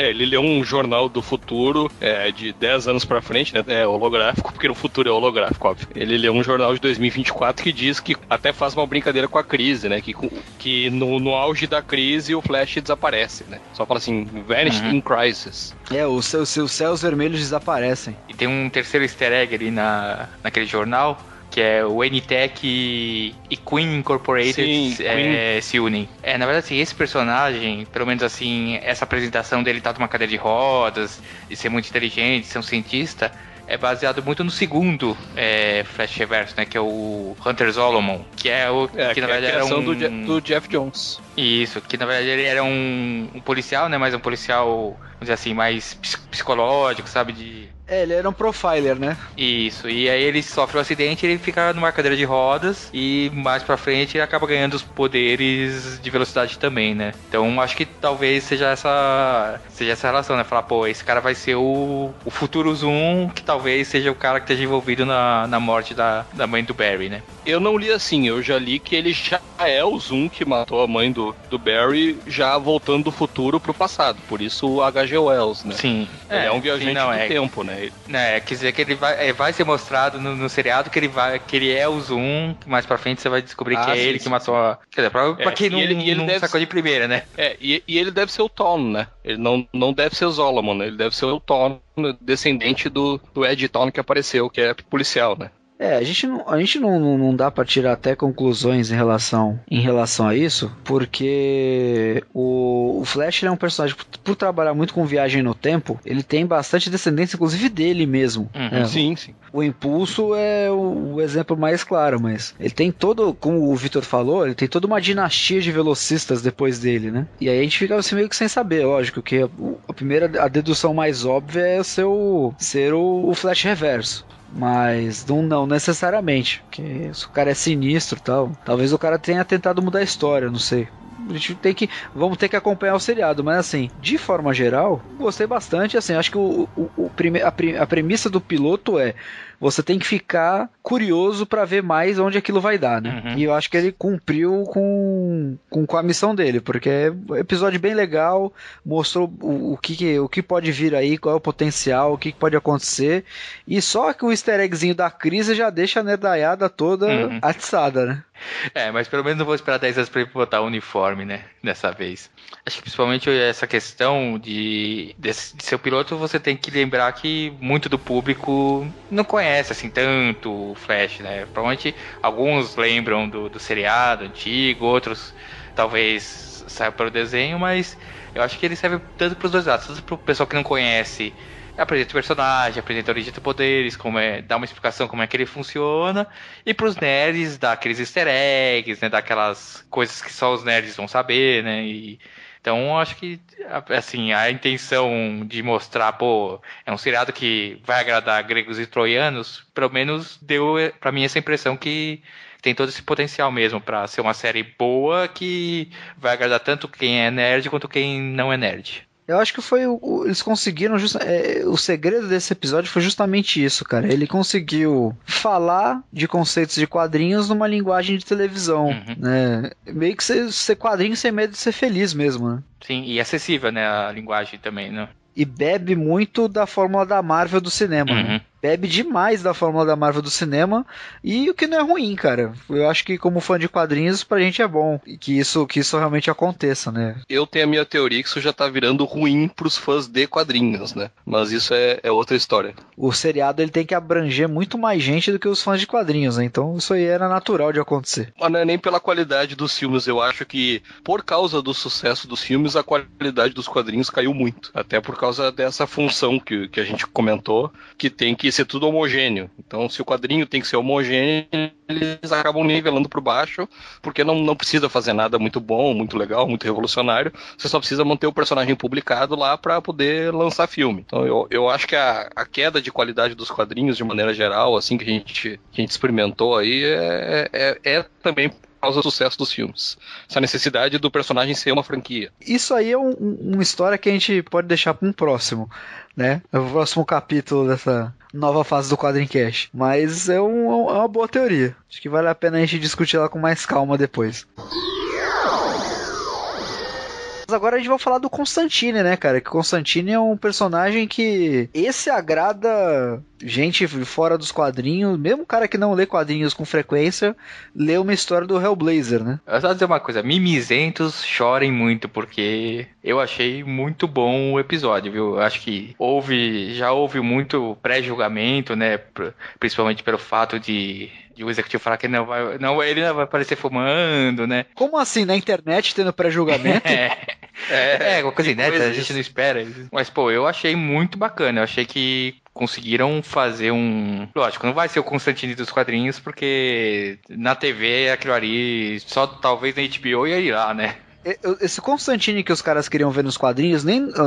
É, ele leu um jornal do futuro é, de 10 anos pra frente, né? É holográfico, porque no futuro é holográfico, óbvio. Ele leu um jornal de 2024 que diz que até faz uma brincadeira com a crise, né? Que, que no, no auge da crise o Flash desaparece, né? Só fala assim, vanished Uhum. in crisis. É, os seus, seus céus vermelhos desaparecem. E tem um terceiro easter egg ali na, naquele jornal, que é o NTEC e, e Queen Incorporated Sim, é, se unem. É, na verdade, assim, esse personagem, pelo menos assim, essa apresentação dele tá numa cadeira de rodas, de ser muito inteligente, ser um cientista, é baseado muito no segundo é, Flash Reverso, né? Que é o Hunter Solomon, que é o É, que na é a verdade era um... do, Je- do Jeff Jones. Isso, que na verdade ele era um, um policial, né? Mas um policial, vamos dizer assim, mais ps- psicológico, sabe? De, É, ele era um profiler, né? isso, e aí ele sofre um acidente, ele fica numa cadeira de rodas e mais pra frente ele acaba ganhando os poderes de velocidade também, né? Então acho que talvez seja essa seja essa relação, né? Falar, pô, esse cara vai ser o, o futuro Zoom, que talvez seja o cara que esteja envolvido na, na morte da, da mãe do Barry, né? Eu não li assim, eu já li que ele já é o Zoom que matou a mãe do, do Barry, já voltando do futuro pro passado. Por isso o H.G. Wells, né? Sim. Ele é, um viajante sim, não, do é, tempo, né? Ele- né, quer dizer que ele vai, é, vai ser mostrado no, no seriado que ele vai, que ele é o Zoom, que mais pra frente você vai descobrir Ah, que é sim, ele sim. que matou a. Quer dizer, pra, pra É, quem e não, ele- ele não deve sacou de primeira, né? É, e, e ele deve ser o Ton, né? Ele não, não deve ser o Solomon, né? Ele deve ser o Ton, descendente do, do Ed Ton que apareceu, que é policial, né? É, a gente não, a gente não, não, não dá pra tirar até conclusões em relação, em relação a isso, porque o, o Flash ele é um personagem, por, por trabalhar muito com viagem no tempo, ele tem bastante descendência, inclusive dele mesmo. Uhum. né? Sim, sim. O impulso é o, o exemplo mais claro, mas ele tem todo, como o Victor falou, ele tem toda uma dinastia de velocistas depois dele, né? E aí a gente fica assim meio que sem saber, lógico, que a, a primeira, a dedução mais óbvia é ser o, ser o, o Flash Reverso. Mas não, não necessariamente, porque se o cara é sinistro tal, talvez o cara tenha tentado mudar a história, não sei. A gente tem que. Vamos ter que acompanhar o seriado, mas assim, de forma geral, gostei bastante. Assim, acho que o, o, o prime, a, a premissa do piloto é você tem que ficar curioso pra ver mais onde aquilo vai dar, né? Uhum. E eu acho que ele cumpriu com, com, com a missão dele, porque é um episódio bem legal, mostrou o, o, que, o que pode vir aí, qual é o potencial, o que, pode acontecer. E só que o easter eggzinho da crise já deixa a nerdaiada toda Uhum. atiçada, né? É, mas pelo menos não vou esperar 10 anos pra ele botar o uniforme, né? Dessa vez. Acho que principalmente essa questão de, de, de ser o piloto, você tem que lembrar que muito do público não conhece assim tanto o Flash, né? Provavelmente alguns lembram do, do seriado antigo, outros talvez saia para o desenho, mas eu acho que ele serve tanto para os dois lados, tanto para o pessoal que não conhece apresenta o personagem, apresenta a origem dos poderes, como é, dá uma explicação como é que ele funciona, e pros nerds dá aqueles easter eggs, né, dá aquelas coisas que só os nerds vão saber, né, e então acho que assim, a intenção de mostrar, pô, é um seriado que vai agradar gregos e troianos, pelo menos deu para mim essa impressão que tem todo esse potencial mesmo para ser uma série boa que vai agradar tanto quem é nerd quanto quem não é nerd. Eu acho que foi o, eles conseguiram just, é, o segredo desse episódio foi justamente isso, cara. Ele conseguiu falar de conceitos de quadrinhos numa linguagem de televisão, uhum. né? Meio que ser, ser quadrinho sem medo de ser feliz mesmo, né? Sim, e acessível, né, a linguagem também, né? E bebe muito da fórmula da Marvel do cinema, né? uhum. né? Bebe demais da fórmula da Marvel do cinema e o que não é ruim, cara. Eu acho que como fã de quadrinhos pra gente é bom e que isso que isso realmente aconteça, né? Eu tenho a minha teoria que isso já tá virando ruim pros fãs de quadrinhos, né? Mas isso é, é outra história. O seriado ele tem que abranger muito mais gente do que os fãs de quadrinhos, né? Então isso aí era natural de acontecer. Mas não é nem pela qualidade dos filmes, eu acho que por causa do sucesso dos filmes a qualidade dos quadrinhos caiu muito. Até por causa dessa função que, que a gente comentou, que tem que ser tudo homogêneo. Então, se o quadrinho tem que ser homogêneo, eles acabam nivelando por baixo, porque não, não precisa fazer nada muito bom, muito legal, muito revolucionário. Você só precisa manter o personagem publicado lá para poder lançar filme. Então, eu, eu acho que a, a queda de qualidade dos quadrinhos, de maneira geral, assim que a gente, que a gente experimentou aí, é, é, é também causa do sucesso dos filmes. Essa necessidade do personagem ser uma franquia. Isso aí é um, uma história que a gente pode deixar para um próximo, né? O próximo capítulo dessa nova fase do Quadrincast. Mas é, um, é uma boa teoria. Acho que vale a pena a gente discutir ela com mais calma depois. Agora a gente vai falar do Constantine, né, cara? Que Constantine é um personagem que esse agrada gente fora dos quadrinhos, mesmo cara que não lê quadrinhos com frequência, lê uma história do Hellblazer, né? Eu só dizer uma coisa, mimizentos chorem muito, porque eu achei muito bom o episódio, viu? Acho que houve, já houve muito pré-julgamento, né? Principalmente pelo fato de de o executivo falar que não vai, não, ele não vai aparecer fumando, né? Como assim? Na internet tendo pré-julgamento? é, é, é, uma coisa inédita, a gente não espera. Mas, pô, eu achei muito bacana. Eu achei que conseguiram fazer um. Lógico, não vai ser o Constantine dos quadrinhos, porque na TV aquilo ali, só talvez na HBO ia ir lá, né? Esse Constantine que os caras queriam ver nos quadrinhos, nem ah,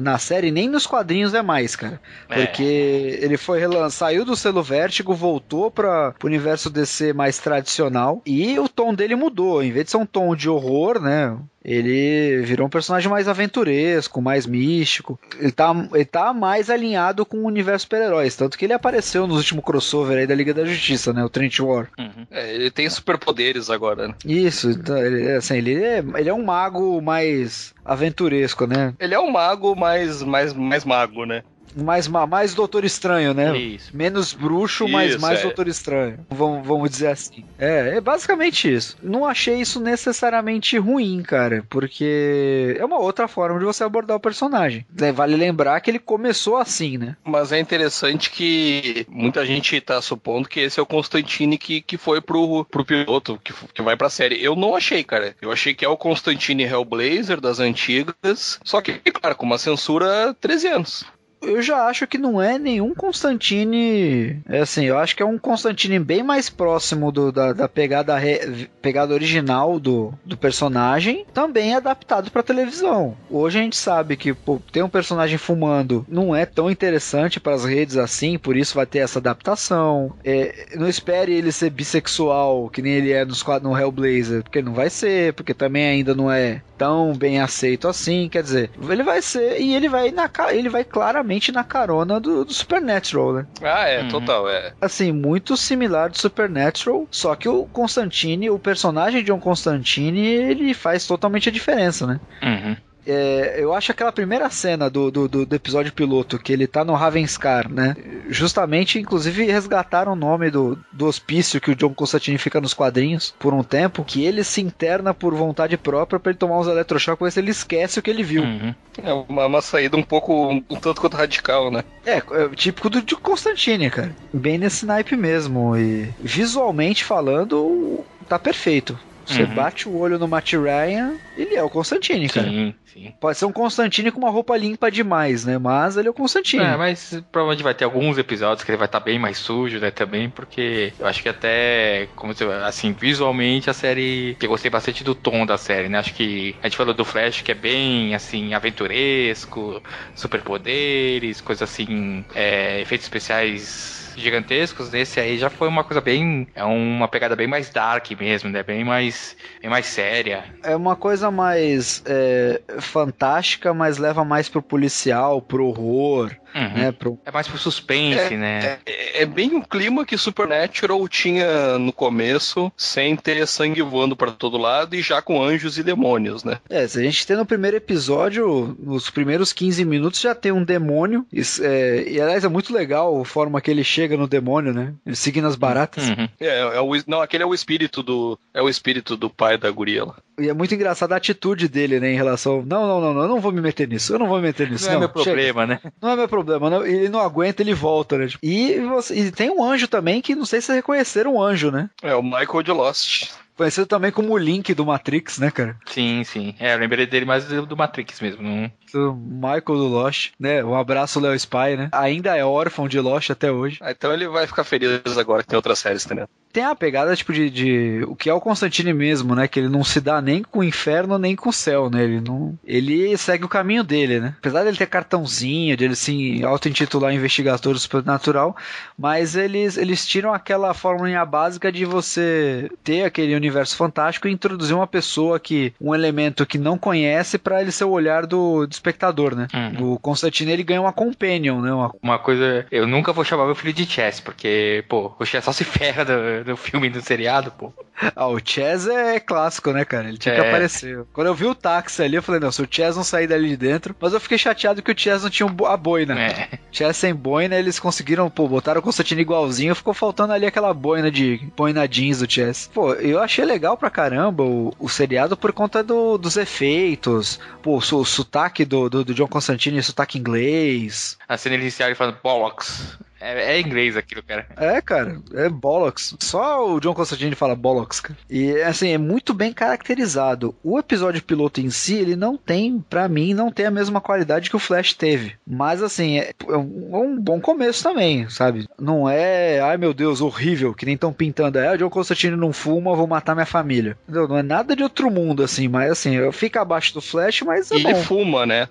na série, nem nos quadrinhos é mais, cara. É. Porque ele foi saiu do selo Vértigo, voltou para o universo DC mais tradicional e o tom dele mudou. Em vez de ser um tom de horror, né? Ele virou um personagem mais aventuresco, mais místico. Ele tá, ele tá mais alinhado com o universo super-heróis. Tanto que ele apareceu no último crossover aí da Liga da Justiça, né? O Trent War. Uhum. É, ele tem superpoderes agora, né? Isso, então, ele, assim, ele, é, ele é um mago mais aventuresco, né? Ele é um mago mais, mais, mais mago, né? Mais, mais Doutor Estranho, né? Isso. Menos bruxo, isso, mas mais é. Doutor Estranho. Vamos, vamos dizer assim. É, é basicamente isso. Não achei isso necessariamente ruim, cara, porque é uma outra forma de você abordar o personagem. É, vale lembrar que ele começou assim, né? Mas é interessante que muita gente tá supondo que esse é o Constantine que, que foi pro, pro piloto, que, que vai pra série. Eu não achei, cara. Eu achei que é o Constantine Hellblazer das antigas, só que, claro, com uma censura 13 anos eu já acho que não é nenhum Constantine. É assim, eu acho que é um Constantine bem mais próximo do, da, da pegada, re, pegada original do, do personagem, também adaptado para televisão. Hoje a gente sabe que pô, ter um personagem fumando não é tão interessante para as redes assim, por isso vai ter essa adaptação. É, não espere ele ser bissexual, que nem ele é nos, no Hellblazer, porque não vai ser, porque também ainda não é tão bem aceito assim. Quer dizer, ele vai ser, e ele vai, na, ele vai claramente na carona do, do Supernatural, né? Ah, é, uhum. total, é. Assim, muito similar do Supernatural, só que o Constantine, o personagem de um Constantine, ele faz totalmente a diferença, né? Uhum. É, eu acho aquela primeira cena do, do, do, episódio piloto, que ele tá no Ravenscar, né? Justamente, inclusive, resgataram o nome do, do hospício que o John Constantine fica nos quadrinhos por um tempo, que ele se interna por vontade própria para ele tomar uns eletrochoques, ver se ele esquece o que ele viu. Uhum. É uma, uma, saída um pouco, um, tanto quanto radical, né? É, é típico do, de Constantine, cara. Bem nesse naipe mesmo. E visualmente falando, tá perfeito Você Uhum. bate o olho no Matt Ryan, ele é o Constantine, cara. Sim, sim. Pode ser um Constantine com uma roupa limpa demais, né? Mas ele é o Constantine. É, mas provavelmente vai ter alguns episódios que ele vai estar bem mais sujo, né, também, porque eu acho que até, como você, assim, visualmente a série, que eu gostei bastante do tom da série, né, acho que a gente falou do Flash que é bem, assim, aventuresco, superpoderes, coisas assim, é, efeitos especiais gigantescos, nesse aí já foi uma coisa bem, é uma pegada bem mais dark mesmo, né, bem mais, bem mais séria. É uma coisa mais é, fantástica, mas leva mais pro policial, pro horror, Uhum. né? Pro... É mais pro suspense, né? É, é bem o clima que Supernatural tinha no começo, sem ter sangue voando pra todo lado e já com anjos e demônios, né? É, se a gente tem no primeiro episódio, nos primeiros 15 minutos já tem um demônio. Isso, é, e aliás, é muito legal a forma que ele chega no demônio, né? Ele seguindo as baratas. Uhum. É, é o, não, aquele é o espírito do. É o espírito do pai da guria lá. E é muito engraçada a atitude dele, né? Em relação. Não, não, não, não, eu não vou me meter nisso. Eu não vou me meter nisso. Não, é meu chega. problema, né? Não é meu problema. Não- ele não aguenta, ele volta, né? Tipo, E, você- e tem um anjo também que não sei se vocês reconheceram o anjo, né? É o Michael de Lost. Conhecido também como o Link do Matrix, né, cara? Sim, sim. É, eu lembrei dele mais do, do Matrix mesmo. Não... O Michael do Lost, né? Um abraço, Léo Spy, né? Ainda é órfão de Lost até hoje. Ah, então ele vai ficar feliz agora que tem outras séries, entendeu? Tem a pegada, tipo, de, de- O que é o Constantine mesmo, né? Que ele não se dá nem com o inferno, nem com o céu, né? Ele não... Ele segue o caminho dele, né? Apesar dele ter cartãozinho, de ele se auto-intitular investigador do sobrenatural, mas eles, eles tiram aquela fórmula básica de você ter aquele universo fantástico e introduzir uma pessoa que... Um elemento que não conhece pra ele ser o olhar do, do espectador, né? Uhum. O Constantine, ele ganha uma companion, né? Uma Uma coisa, eu nunca vou chamar meu filho de Chess, porque, pô, o Chess só se ferra do, do filme e do seriado, pô. Ah, o Chaz é clássico, né, cara? Ele tinha que É. aparecer. Quando eu vi o táxi ali, eu falei, não, se o Chaz não sair dali de dentro. Mas eu fiquei chateado que o Chaz não tinha a boina. É. Chaz sem boina, eles conseguiram, pô, botaram o Constantino igualzinho, ficou faltando ali aquela boina de boina jeans do Chaz. Pô, eu achei legal pra caramba o, o seriado por conta do- dos efeitos, pô, o, o sotaque do, do, do John Constantine, sotaque inglês. A cena inicial ele falando bollocks. É, é inglês aquilo, cara. É, cara, é bollocks. Só o John Constantine fala bollocks, cara. E, assim, é muito bem caracterizado. O episódio piloto em si, ele não tem, pra mim, não tem a mesma qualidade que o Flash teve. Mas, assim, é, é um, é um bom começo também, sabe? Não é, ai meu Deus, horrível, que nem estão pintando. É, o John Constantine não fuma, vou matar minha família. Entendeu? Não é nada de outro mundo, assim, mas, assim, fica abaixo do Flash, mas é E ele bom. fuma, né?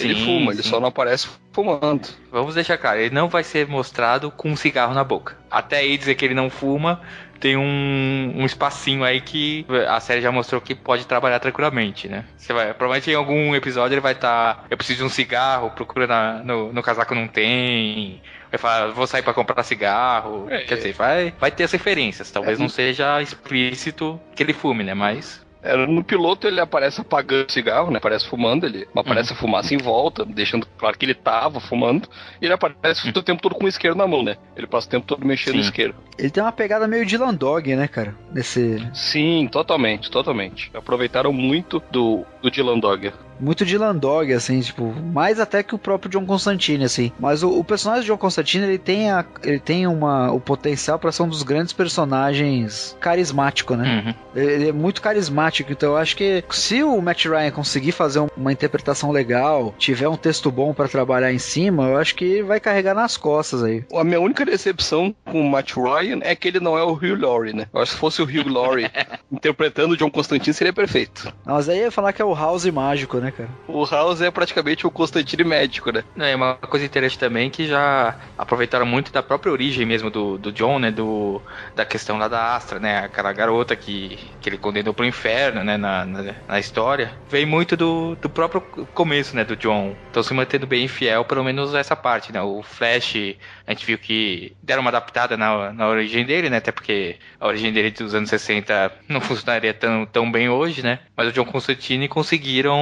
Ele Sim, fuma, ele sim. só não aparece fumando. Vamos deixar claro, ele não vai ser mostrado com um cigarro na boca. Até aí dizer que ele não fuma, tem um, um espacinho aí que a série já mostrou que pode trabalhar tranquilamente, né? Você vai, provavelmente em algum episódio ele vai estar. eu preciso de um cigarro, procura na- no, no casaco não tem. Vai falar, vou sair pra comprar cigarro. É, Quer é. dizer, vai, vai ter as referências. Talvez não seja explícito que ele fume, né? Mas. No piloto ele aparece apagando o cigarro, né? Aparece fumando, ele aparece a fumaça em volta, deixando claro que ele tava fumando. E ele aparece o tempo todo com o isqueiro na mão, né? Ele passa o tempo todo mexendo no Sim. isqueiro. Ele tem uma pegada meio Dylan Dog, né, cara? Nesse, Sim, totalmente, totalmente. Aproveitaram muito do, do Dylan Dog. muito Dylan Dog, assim, tipo, mais até que o próprio John Constantine, assim. Mas o, o personagem de John Constantine, ele tem, a, ele tem uma, o potencial para ser um dos grandes personagens carismático, né? Uhum. Ele é muito carismático, então eu acho que se o Matt Ryan conseguir fazer um- uma interpretação legal, tiver um texto bom para trabalhar em cima, eu acho que vai carregar nas costas aí. A minha única decepção com o Matt Ryan é que ele não é o Hugh Laurie, né? Eu acho que se fosse o Hugh Laurie interpretando o John Constantine seria perfeito. Mas aí ia falar que é o House mágico, né, cara? O House é praticamente o Constantine médico, né? Não, é uma coisa interessante também que já aproveitaram muito da própria origem mesmo do, do John, né? Do, da questão lá da Astra, né? Aquela garota que, que ele condenou pro inferno, né? Na, na, na história. Vem muito do, do próprio começo, né? Do John. Então se mantendo bem fiel, pelo menos essa parte, né? O Flash, a gente viu que deram uma adaptada na, na origem dele, né? Até porque a origem dele dos anos 60 não funcionaria tão, tão bem hoje, né? Mas o John Constantine conseguiram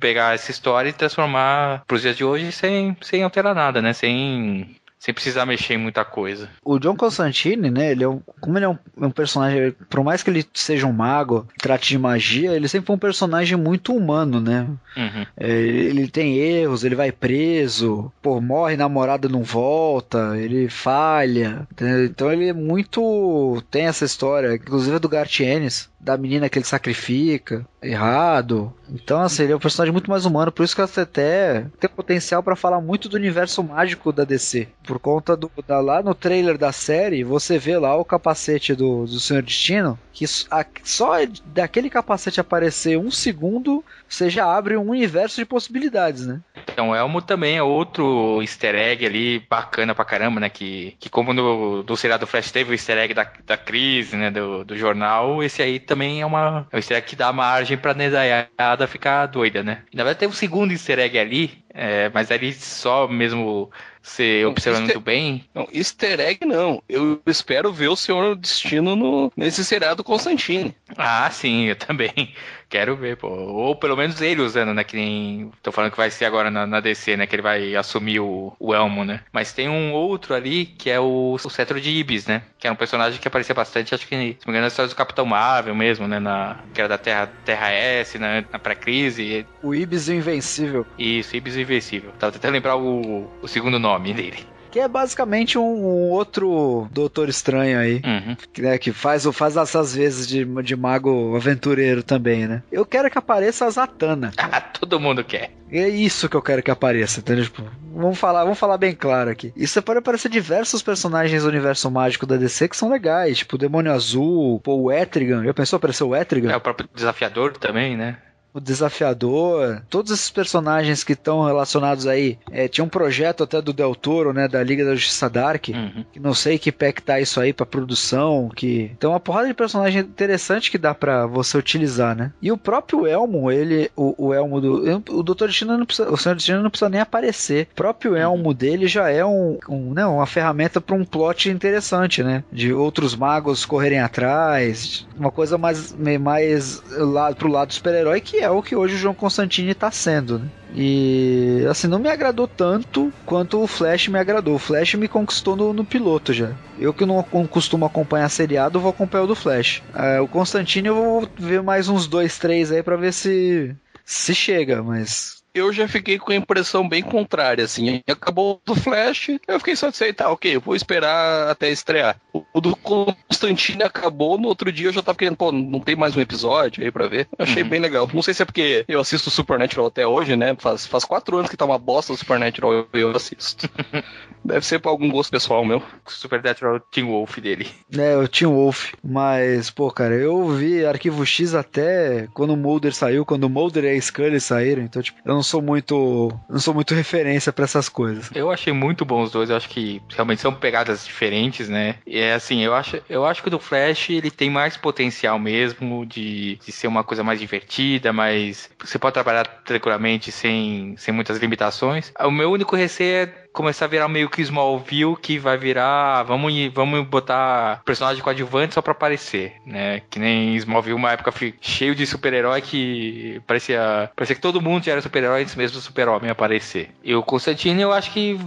pegar essa história e transformar pros dias de hoje sem, sem alterar nada, né? Sem sem precisar mexer em muita coisa. O John Constantine, né, ele é um, como ele é um, um personagem, por mais que ele seja um mago, trate de magia, ele sempre foi um personagem muito humano, né? Uhum. É, ele tem erros, ele vai preso, pô, morre, namorada não volta, ele falha. Então ele é muito. tem essa história, inclusive é do Gartienes, da menina que ele sacrifica, errado. Então, assim, ele é um personagem muito mais humano, por isso que até tem potencial pra falar muito do universo mágico da DC. Por conta do. Da, lá no trailer da série, você vê lá o capacete do, do Senhor Destino, que a- só daquele capacete aparecer um segundo, você já abre um universo de possibilidades, né? Então, Elmo também é outro easter egg ali bacana pra caramba, né? Que, que como no, do seriado Flash teve o easter egg da, da crise, né? Do, do jornal, esse aí também é uma é um easter egg que dá margem pra nedaiada ficar doida, né? Na verdade, tem um segundo easter egg ali, é, mas ali só mesmo você observando easter- muito bem. Não, easter egg não. Eu espero ver o Senhor Destino no, nesse seriado Constantine. Ah, sim, eu também. Quero ver, pô. Ou pelo menos ele usando, né? Que nem. Tô falando que vai ser agora na, na DC, né? Que ele vai assumir o, o Elmo, né? Mas tem um outro ali que é o, o Cetro de Ibis, né? Que era um personagem que aparecia bastante, acho que, se não me engano, na história do Capitão Marvel mesmo, né? Na, que era da Terra, Terra S, né? Na pré-crise. O Ibis Invencível. Isso, Ibis Invencível. Tava tentando lembrar o, o segundo nome dele. Que é basicamente um, um outro Doutor Estranho aí. Uhum. que, né, que faz, faz essas vezes de, de mago aventureiro também, né? Eu quero que apareça a Zatanna. Ah, todo mundo quer. É isso que eu quero que apareça, entendeu? Tipo, vamos falar, vamos falar bem claro aqui. Isso pode aparecer diversos personagens do universo mágico da DC que são legais, tipo o Demônio Azul, pô, o Etrigan. Já pensou aparecer o Etrigan? É o próprio desafiador também, né? O Desafiador, todos esses personagens que estão relacionados aí. É, tinha um projeto até do Del Toro, né, da Liga da Justiça Dark, Uhum. que não sei que pé que tá isso aí pra produção, que tem uma porrada de personagem interessante que dá pra você utilizar, né? E o próprio Elmo, ele, o, o Elmo do, o Dr. Destino não precisa, o Senhor Destino não precisa nem aparecer. O próprio Elmo dele já é um, um né, uma ferramenta pra um plot interessante, né? De outros magos correrem atrás, uma coisa mais, mais lá, pro lado super-herói, que é o que hoje o João Constantine tá sendo, né? E assim, não me agradou tanto quanto o Flash me agradou. O Flash me conquistou no, no piloto já. Eu que não costumo acompanhar seriado, vou acompanhar o do Flash. É, o Constantine eu vou ver mais uns dois, três aí pra ver se se chega, mas Eu já fiquei com a impressão bem contrária, assim. Acabou do Flash, eu fiquei satisfeito. Tá, ok, eu vou esperar até estrear. O, do Constantine acabou, no outro dia eu já tava querendo, pô, não tem mais um episódio aí pra ver. Eu achei bem legal. Não sei se é porque eu assisto Supernatural até hoje, né? Faz, faz quatro anos que tá uma bosta o Supernatural e eu assisto. Deve ser por algum gosto pessoal meu. Supernatural Teen Wolf dele. É, eu tinha o Wolf, mas, pô, cara, eu vi Arquivo X até quando o Mulder saiu, quando o Mulder e a Scully saíram, então, tipo, eu não sou muito, não sou muito referência pra essas coisas. Eu achei muito bom os dois, eu acho que realmente são pegadas diferentes, né? E é assim, eu acho, eu acho que o do Flash ele tem mais potencial mesmo de, de ser uma coisa mais divertida, mas você pode trabalhar tranquilamente sem, sem muitas limitações. O meu único receio é começar a virar meio que Smallville, que vai virar, vamos, vamos botar personagem coadjuvante só pra aparecer, né? Que nem Smallville, uma época cheio de super-herói que parecia, parecia que todo mundo já era super-herói antes mesmo do super-homem aparecer. E o Constantine, eu acho que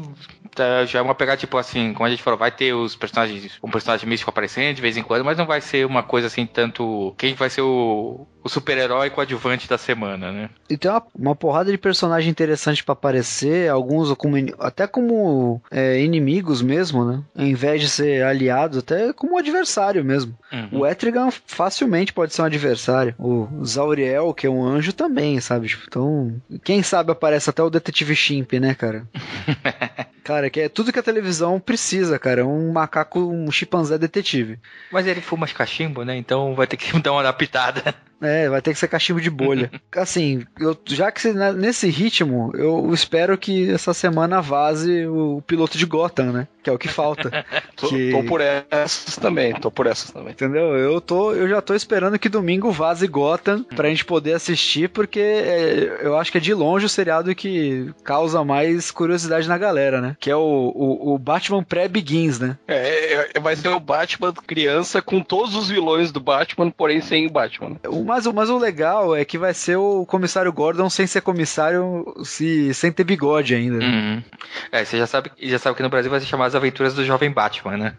tá, já é uma pegada, tipo assim, como a gente falou, vai ter os personagens, um personagem místico aparecendo de vez em quando, mas não vai ser uma coisa assim, tanto. Quem vai ser o, o super-herói coadjuvante da semana, né? E tem uma, uma porrada de personagem interessante pra aparecer, alguns como, in- até como é, inimigos mesmo, né? Ao invés de ser aliados, até como adversário mesmo. O Etrigan facilmente pode ser um adversário. O Zauriel, que é um anjo, também, sabe? Tipo, Então, quem sabe aparece até o Detetive Chimp, né, cara? cara, que é tudo que a televisão precisa, cara. Um macaco, um chimpanzé detetive. Mas ele fuma cachimbo, né? Então vai ter que dar uma adaptada. É, vai ter que ser cachimbo de bolha. assim, eu, já que né, nesse ritmo, eu espero que essa semana vaze o piloto de Gotham, né? Que é o que falta. Tô, Que- tô por essas também, tô por essas também. Entendeu? Eu tô, eu já tô esperando que domingo vaze Gotham pra gente poder assistir, porque é, eu acho que é de longe o seriado que causa mais curiosidade na galera, né? Que é o, o, o Batman pré-Begins, né? É, é, é- vai ser o Batman criança com todos os vilões do Batman, porém sem o Batman. Uma Mas, o- mas o legal é que vai ser o comissário Gordon sem ser comissário, se, sem ter bigode ainda. né? Uhum. É, você já sabe, já sabe que no Brasil vai se chamar As Aventuras do Jovem Batman, né?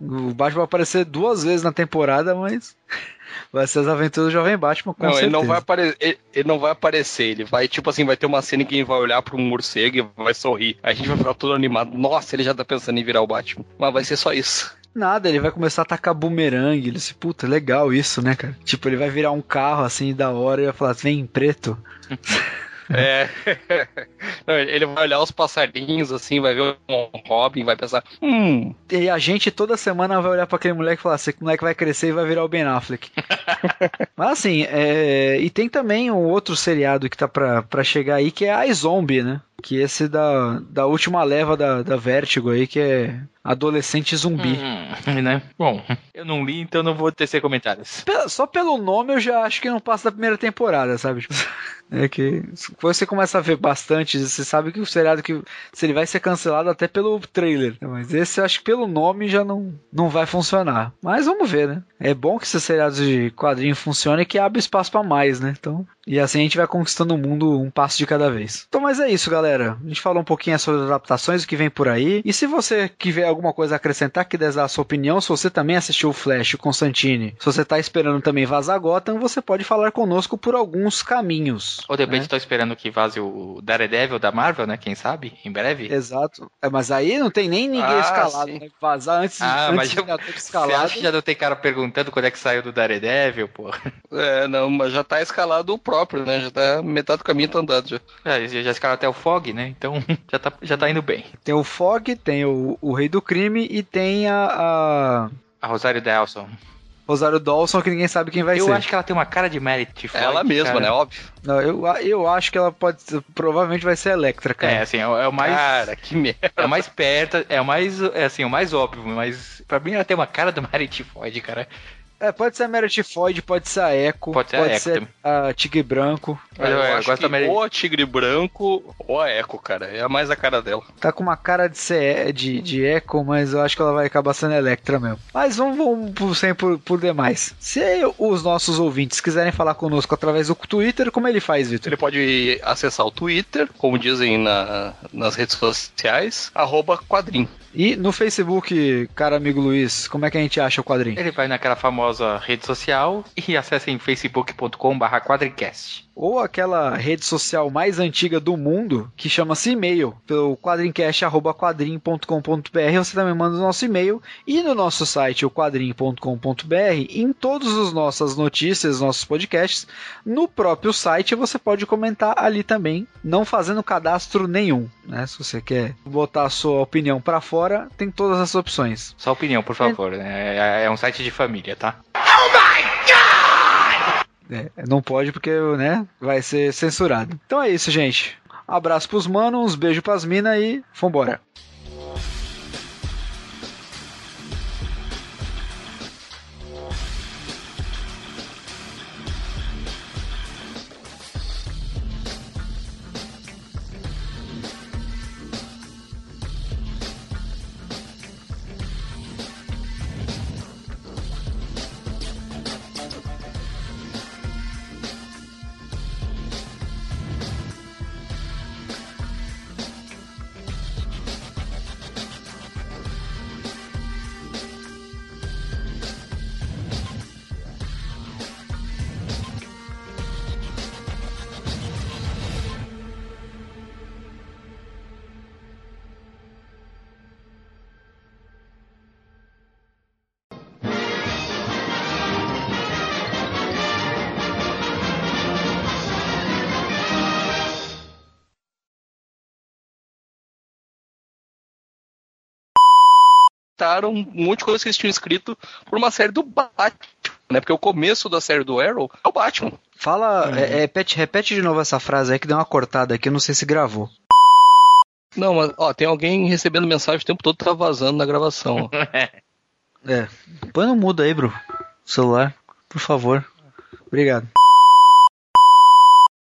O Batman vai aparecer duas vezes na temporada, mas vai ser as aventuras do Jovem Batman, com não, ele não, certeza. vai apare... ele, ele não vai aparecer, ele vai, tipo assim, vai ter uma cena que ele vai olhar pra um morcego e vai sorrir. Aí a gente vai ficar todo animado. Nossa, ele já tá pensando em virar o Batman. Mas vai ser só isso. Nada, ele vai começar a atacar bumerangue. Ele se, puta, legal isso, né, cara? Tipo, ele vai virar um carro assim da hora e vai falar, vem preto. É. Não, ele vai olhar os passarinhos assim, vai ver um Robin, vai pensar, hum, E a gente toda semana vai olhar pra aquele moleque e falar: esse moleque vai crescer e vai virar o Ben Affleck. Mas assim, é... e tem também um outro seriado que tá pra, pra chegar aí, que é a Zombie, né? Que esse da, da última leva da, da Vertigo aí, que é Adolescente Zumbi. Hum, né? Bom, eu não li, então não vou tecer comentários. Só pelo nome eu já acho que não passa da primeira temporada, sabe? Tipo, É que depois você começa a ver bastante, você sabe que o seriado que se ele vai ser cancelado até pelo trailer. Mas esse eu acho que pelo nome já não, não vai funcionar. Mas vamos ver, né? É bom que esses seriados de quadrinho funcionem e que abre espaço pra mais, né? Então, e assim a gente vai conquistando o mundo um passo de cada vez. Então, mas é isso, galera. A gente falou um pouquinho sobre as adaptações, o que vem por aí. E se você tiver alguma coisa a acrescentar, que dar a sua opinião, se você também assistiu o Flash, o Constantine, se você tá esperando também vazar Gotham, você pode falar conosco por alguns caminhos. Ou de repente né? tô esperando que vaze o Daredevil da Marvel, né? Quem sabe? Em breve. Exato. É, mas aí não tem nem ninguém Ah, escalado, sim. né? Vazar antes, Ah, antes mas de eu- já ter Você escalado. acha que já não tem cara perguntando quando é que saiu do Daredevil, pô? é, não, mas já tá escalado o próprio, né? Já tá metade do caminho tá andado já. É, já, já escalaram até o Fog, né? Então já tá, já tá indo bem. Tem o Fog, tem o, o Rei do Crime e tem a, a A Rosário Dawson. Rosário Dawson, que ninguém sabe quem vai eu ser. acho que ela tem uma cara de Merit Floyd, Ela mesma, cara. né? Óbvio. Não, eu, eu acho que ela pode. ser- Provavelmente vai ser a Electra, cara. É, assim, é o, é o mais. Cara, que merda. É o mais perto, é o mais, é assim, o mais óbvio, mas pra mim ela tem uma cara do Merit Floyd, cara. É, pode ser a Meredith Floyd, pode ser a Echo, Pode ser a Echo também. a Tigre Branco. Eu, eu- eu acho gosto que Mary- ou a Tigre Branco ou a Echo, cara. É a mais a cara dela. Tá com uma cara de ser de, de Echo, mas eu acho que ela vai acabar sendo Electra mesmo. Mas vamos, vamos por, sem por, por demais. Se os nossos ouvintes quiserem falar conosco através do Twitter, como ele faz, Vitor? Ele pode acessar o Twitter, como dizem na- nas redes sociais, arroba quadrim. E no Facebook, cara amigo Luiz, como é que a gente acha o quadrinho? Ele vai naquela famosa rede social e acessa em facebook.com/barra quadricast. Ou aquela rede social mais antiga do mundo, que chama-se e-mail, pelo quadrincast.quadrim.com.br. Você também manda o nosso e-mail. E no nosso site, o quadrim.com.br, em todas as nossas notícias, nossos podcasts, no próprio site você pode comentar ali também, não fazendo cadastro nenhum. Né? Se você quer botar a sua opinião para fora, tem todas as opções. Só opinião, por favor. né? É, é um site de família, tá? É, não pode porque, né, vai ser censurado. Então é isso, gente. Abraço pros manos, uns beijos pras minas e vambora. Taram um monte de coisa que eles tinham escrito por uma série do Batman, né? Porque o começo da série do Arrow é o Batman. Fala, é, é, repete, repete de novo essa frase aí que deu uma cortada aqui, eu não sei se gravou. Não, mas ó, tem alguém recebendo mensagem o tempo todo tá vazando na gravação. ó. É. Põe no mudo aí, bro. Celular, por favor. Obrigado.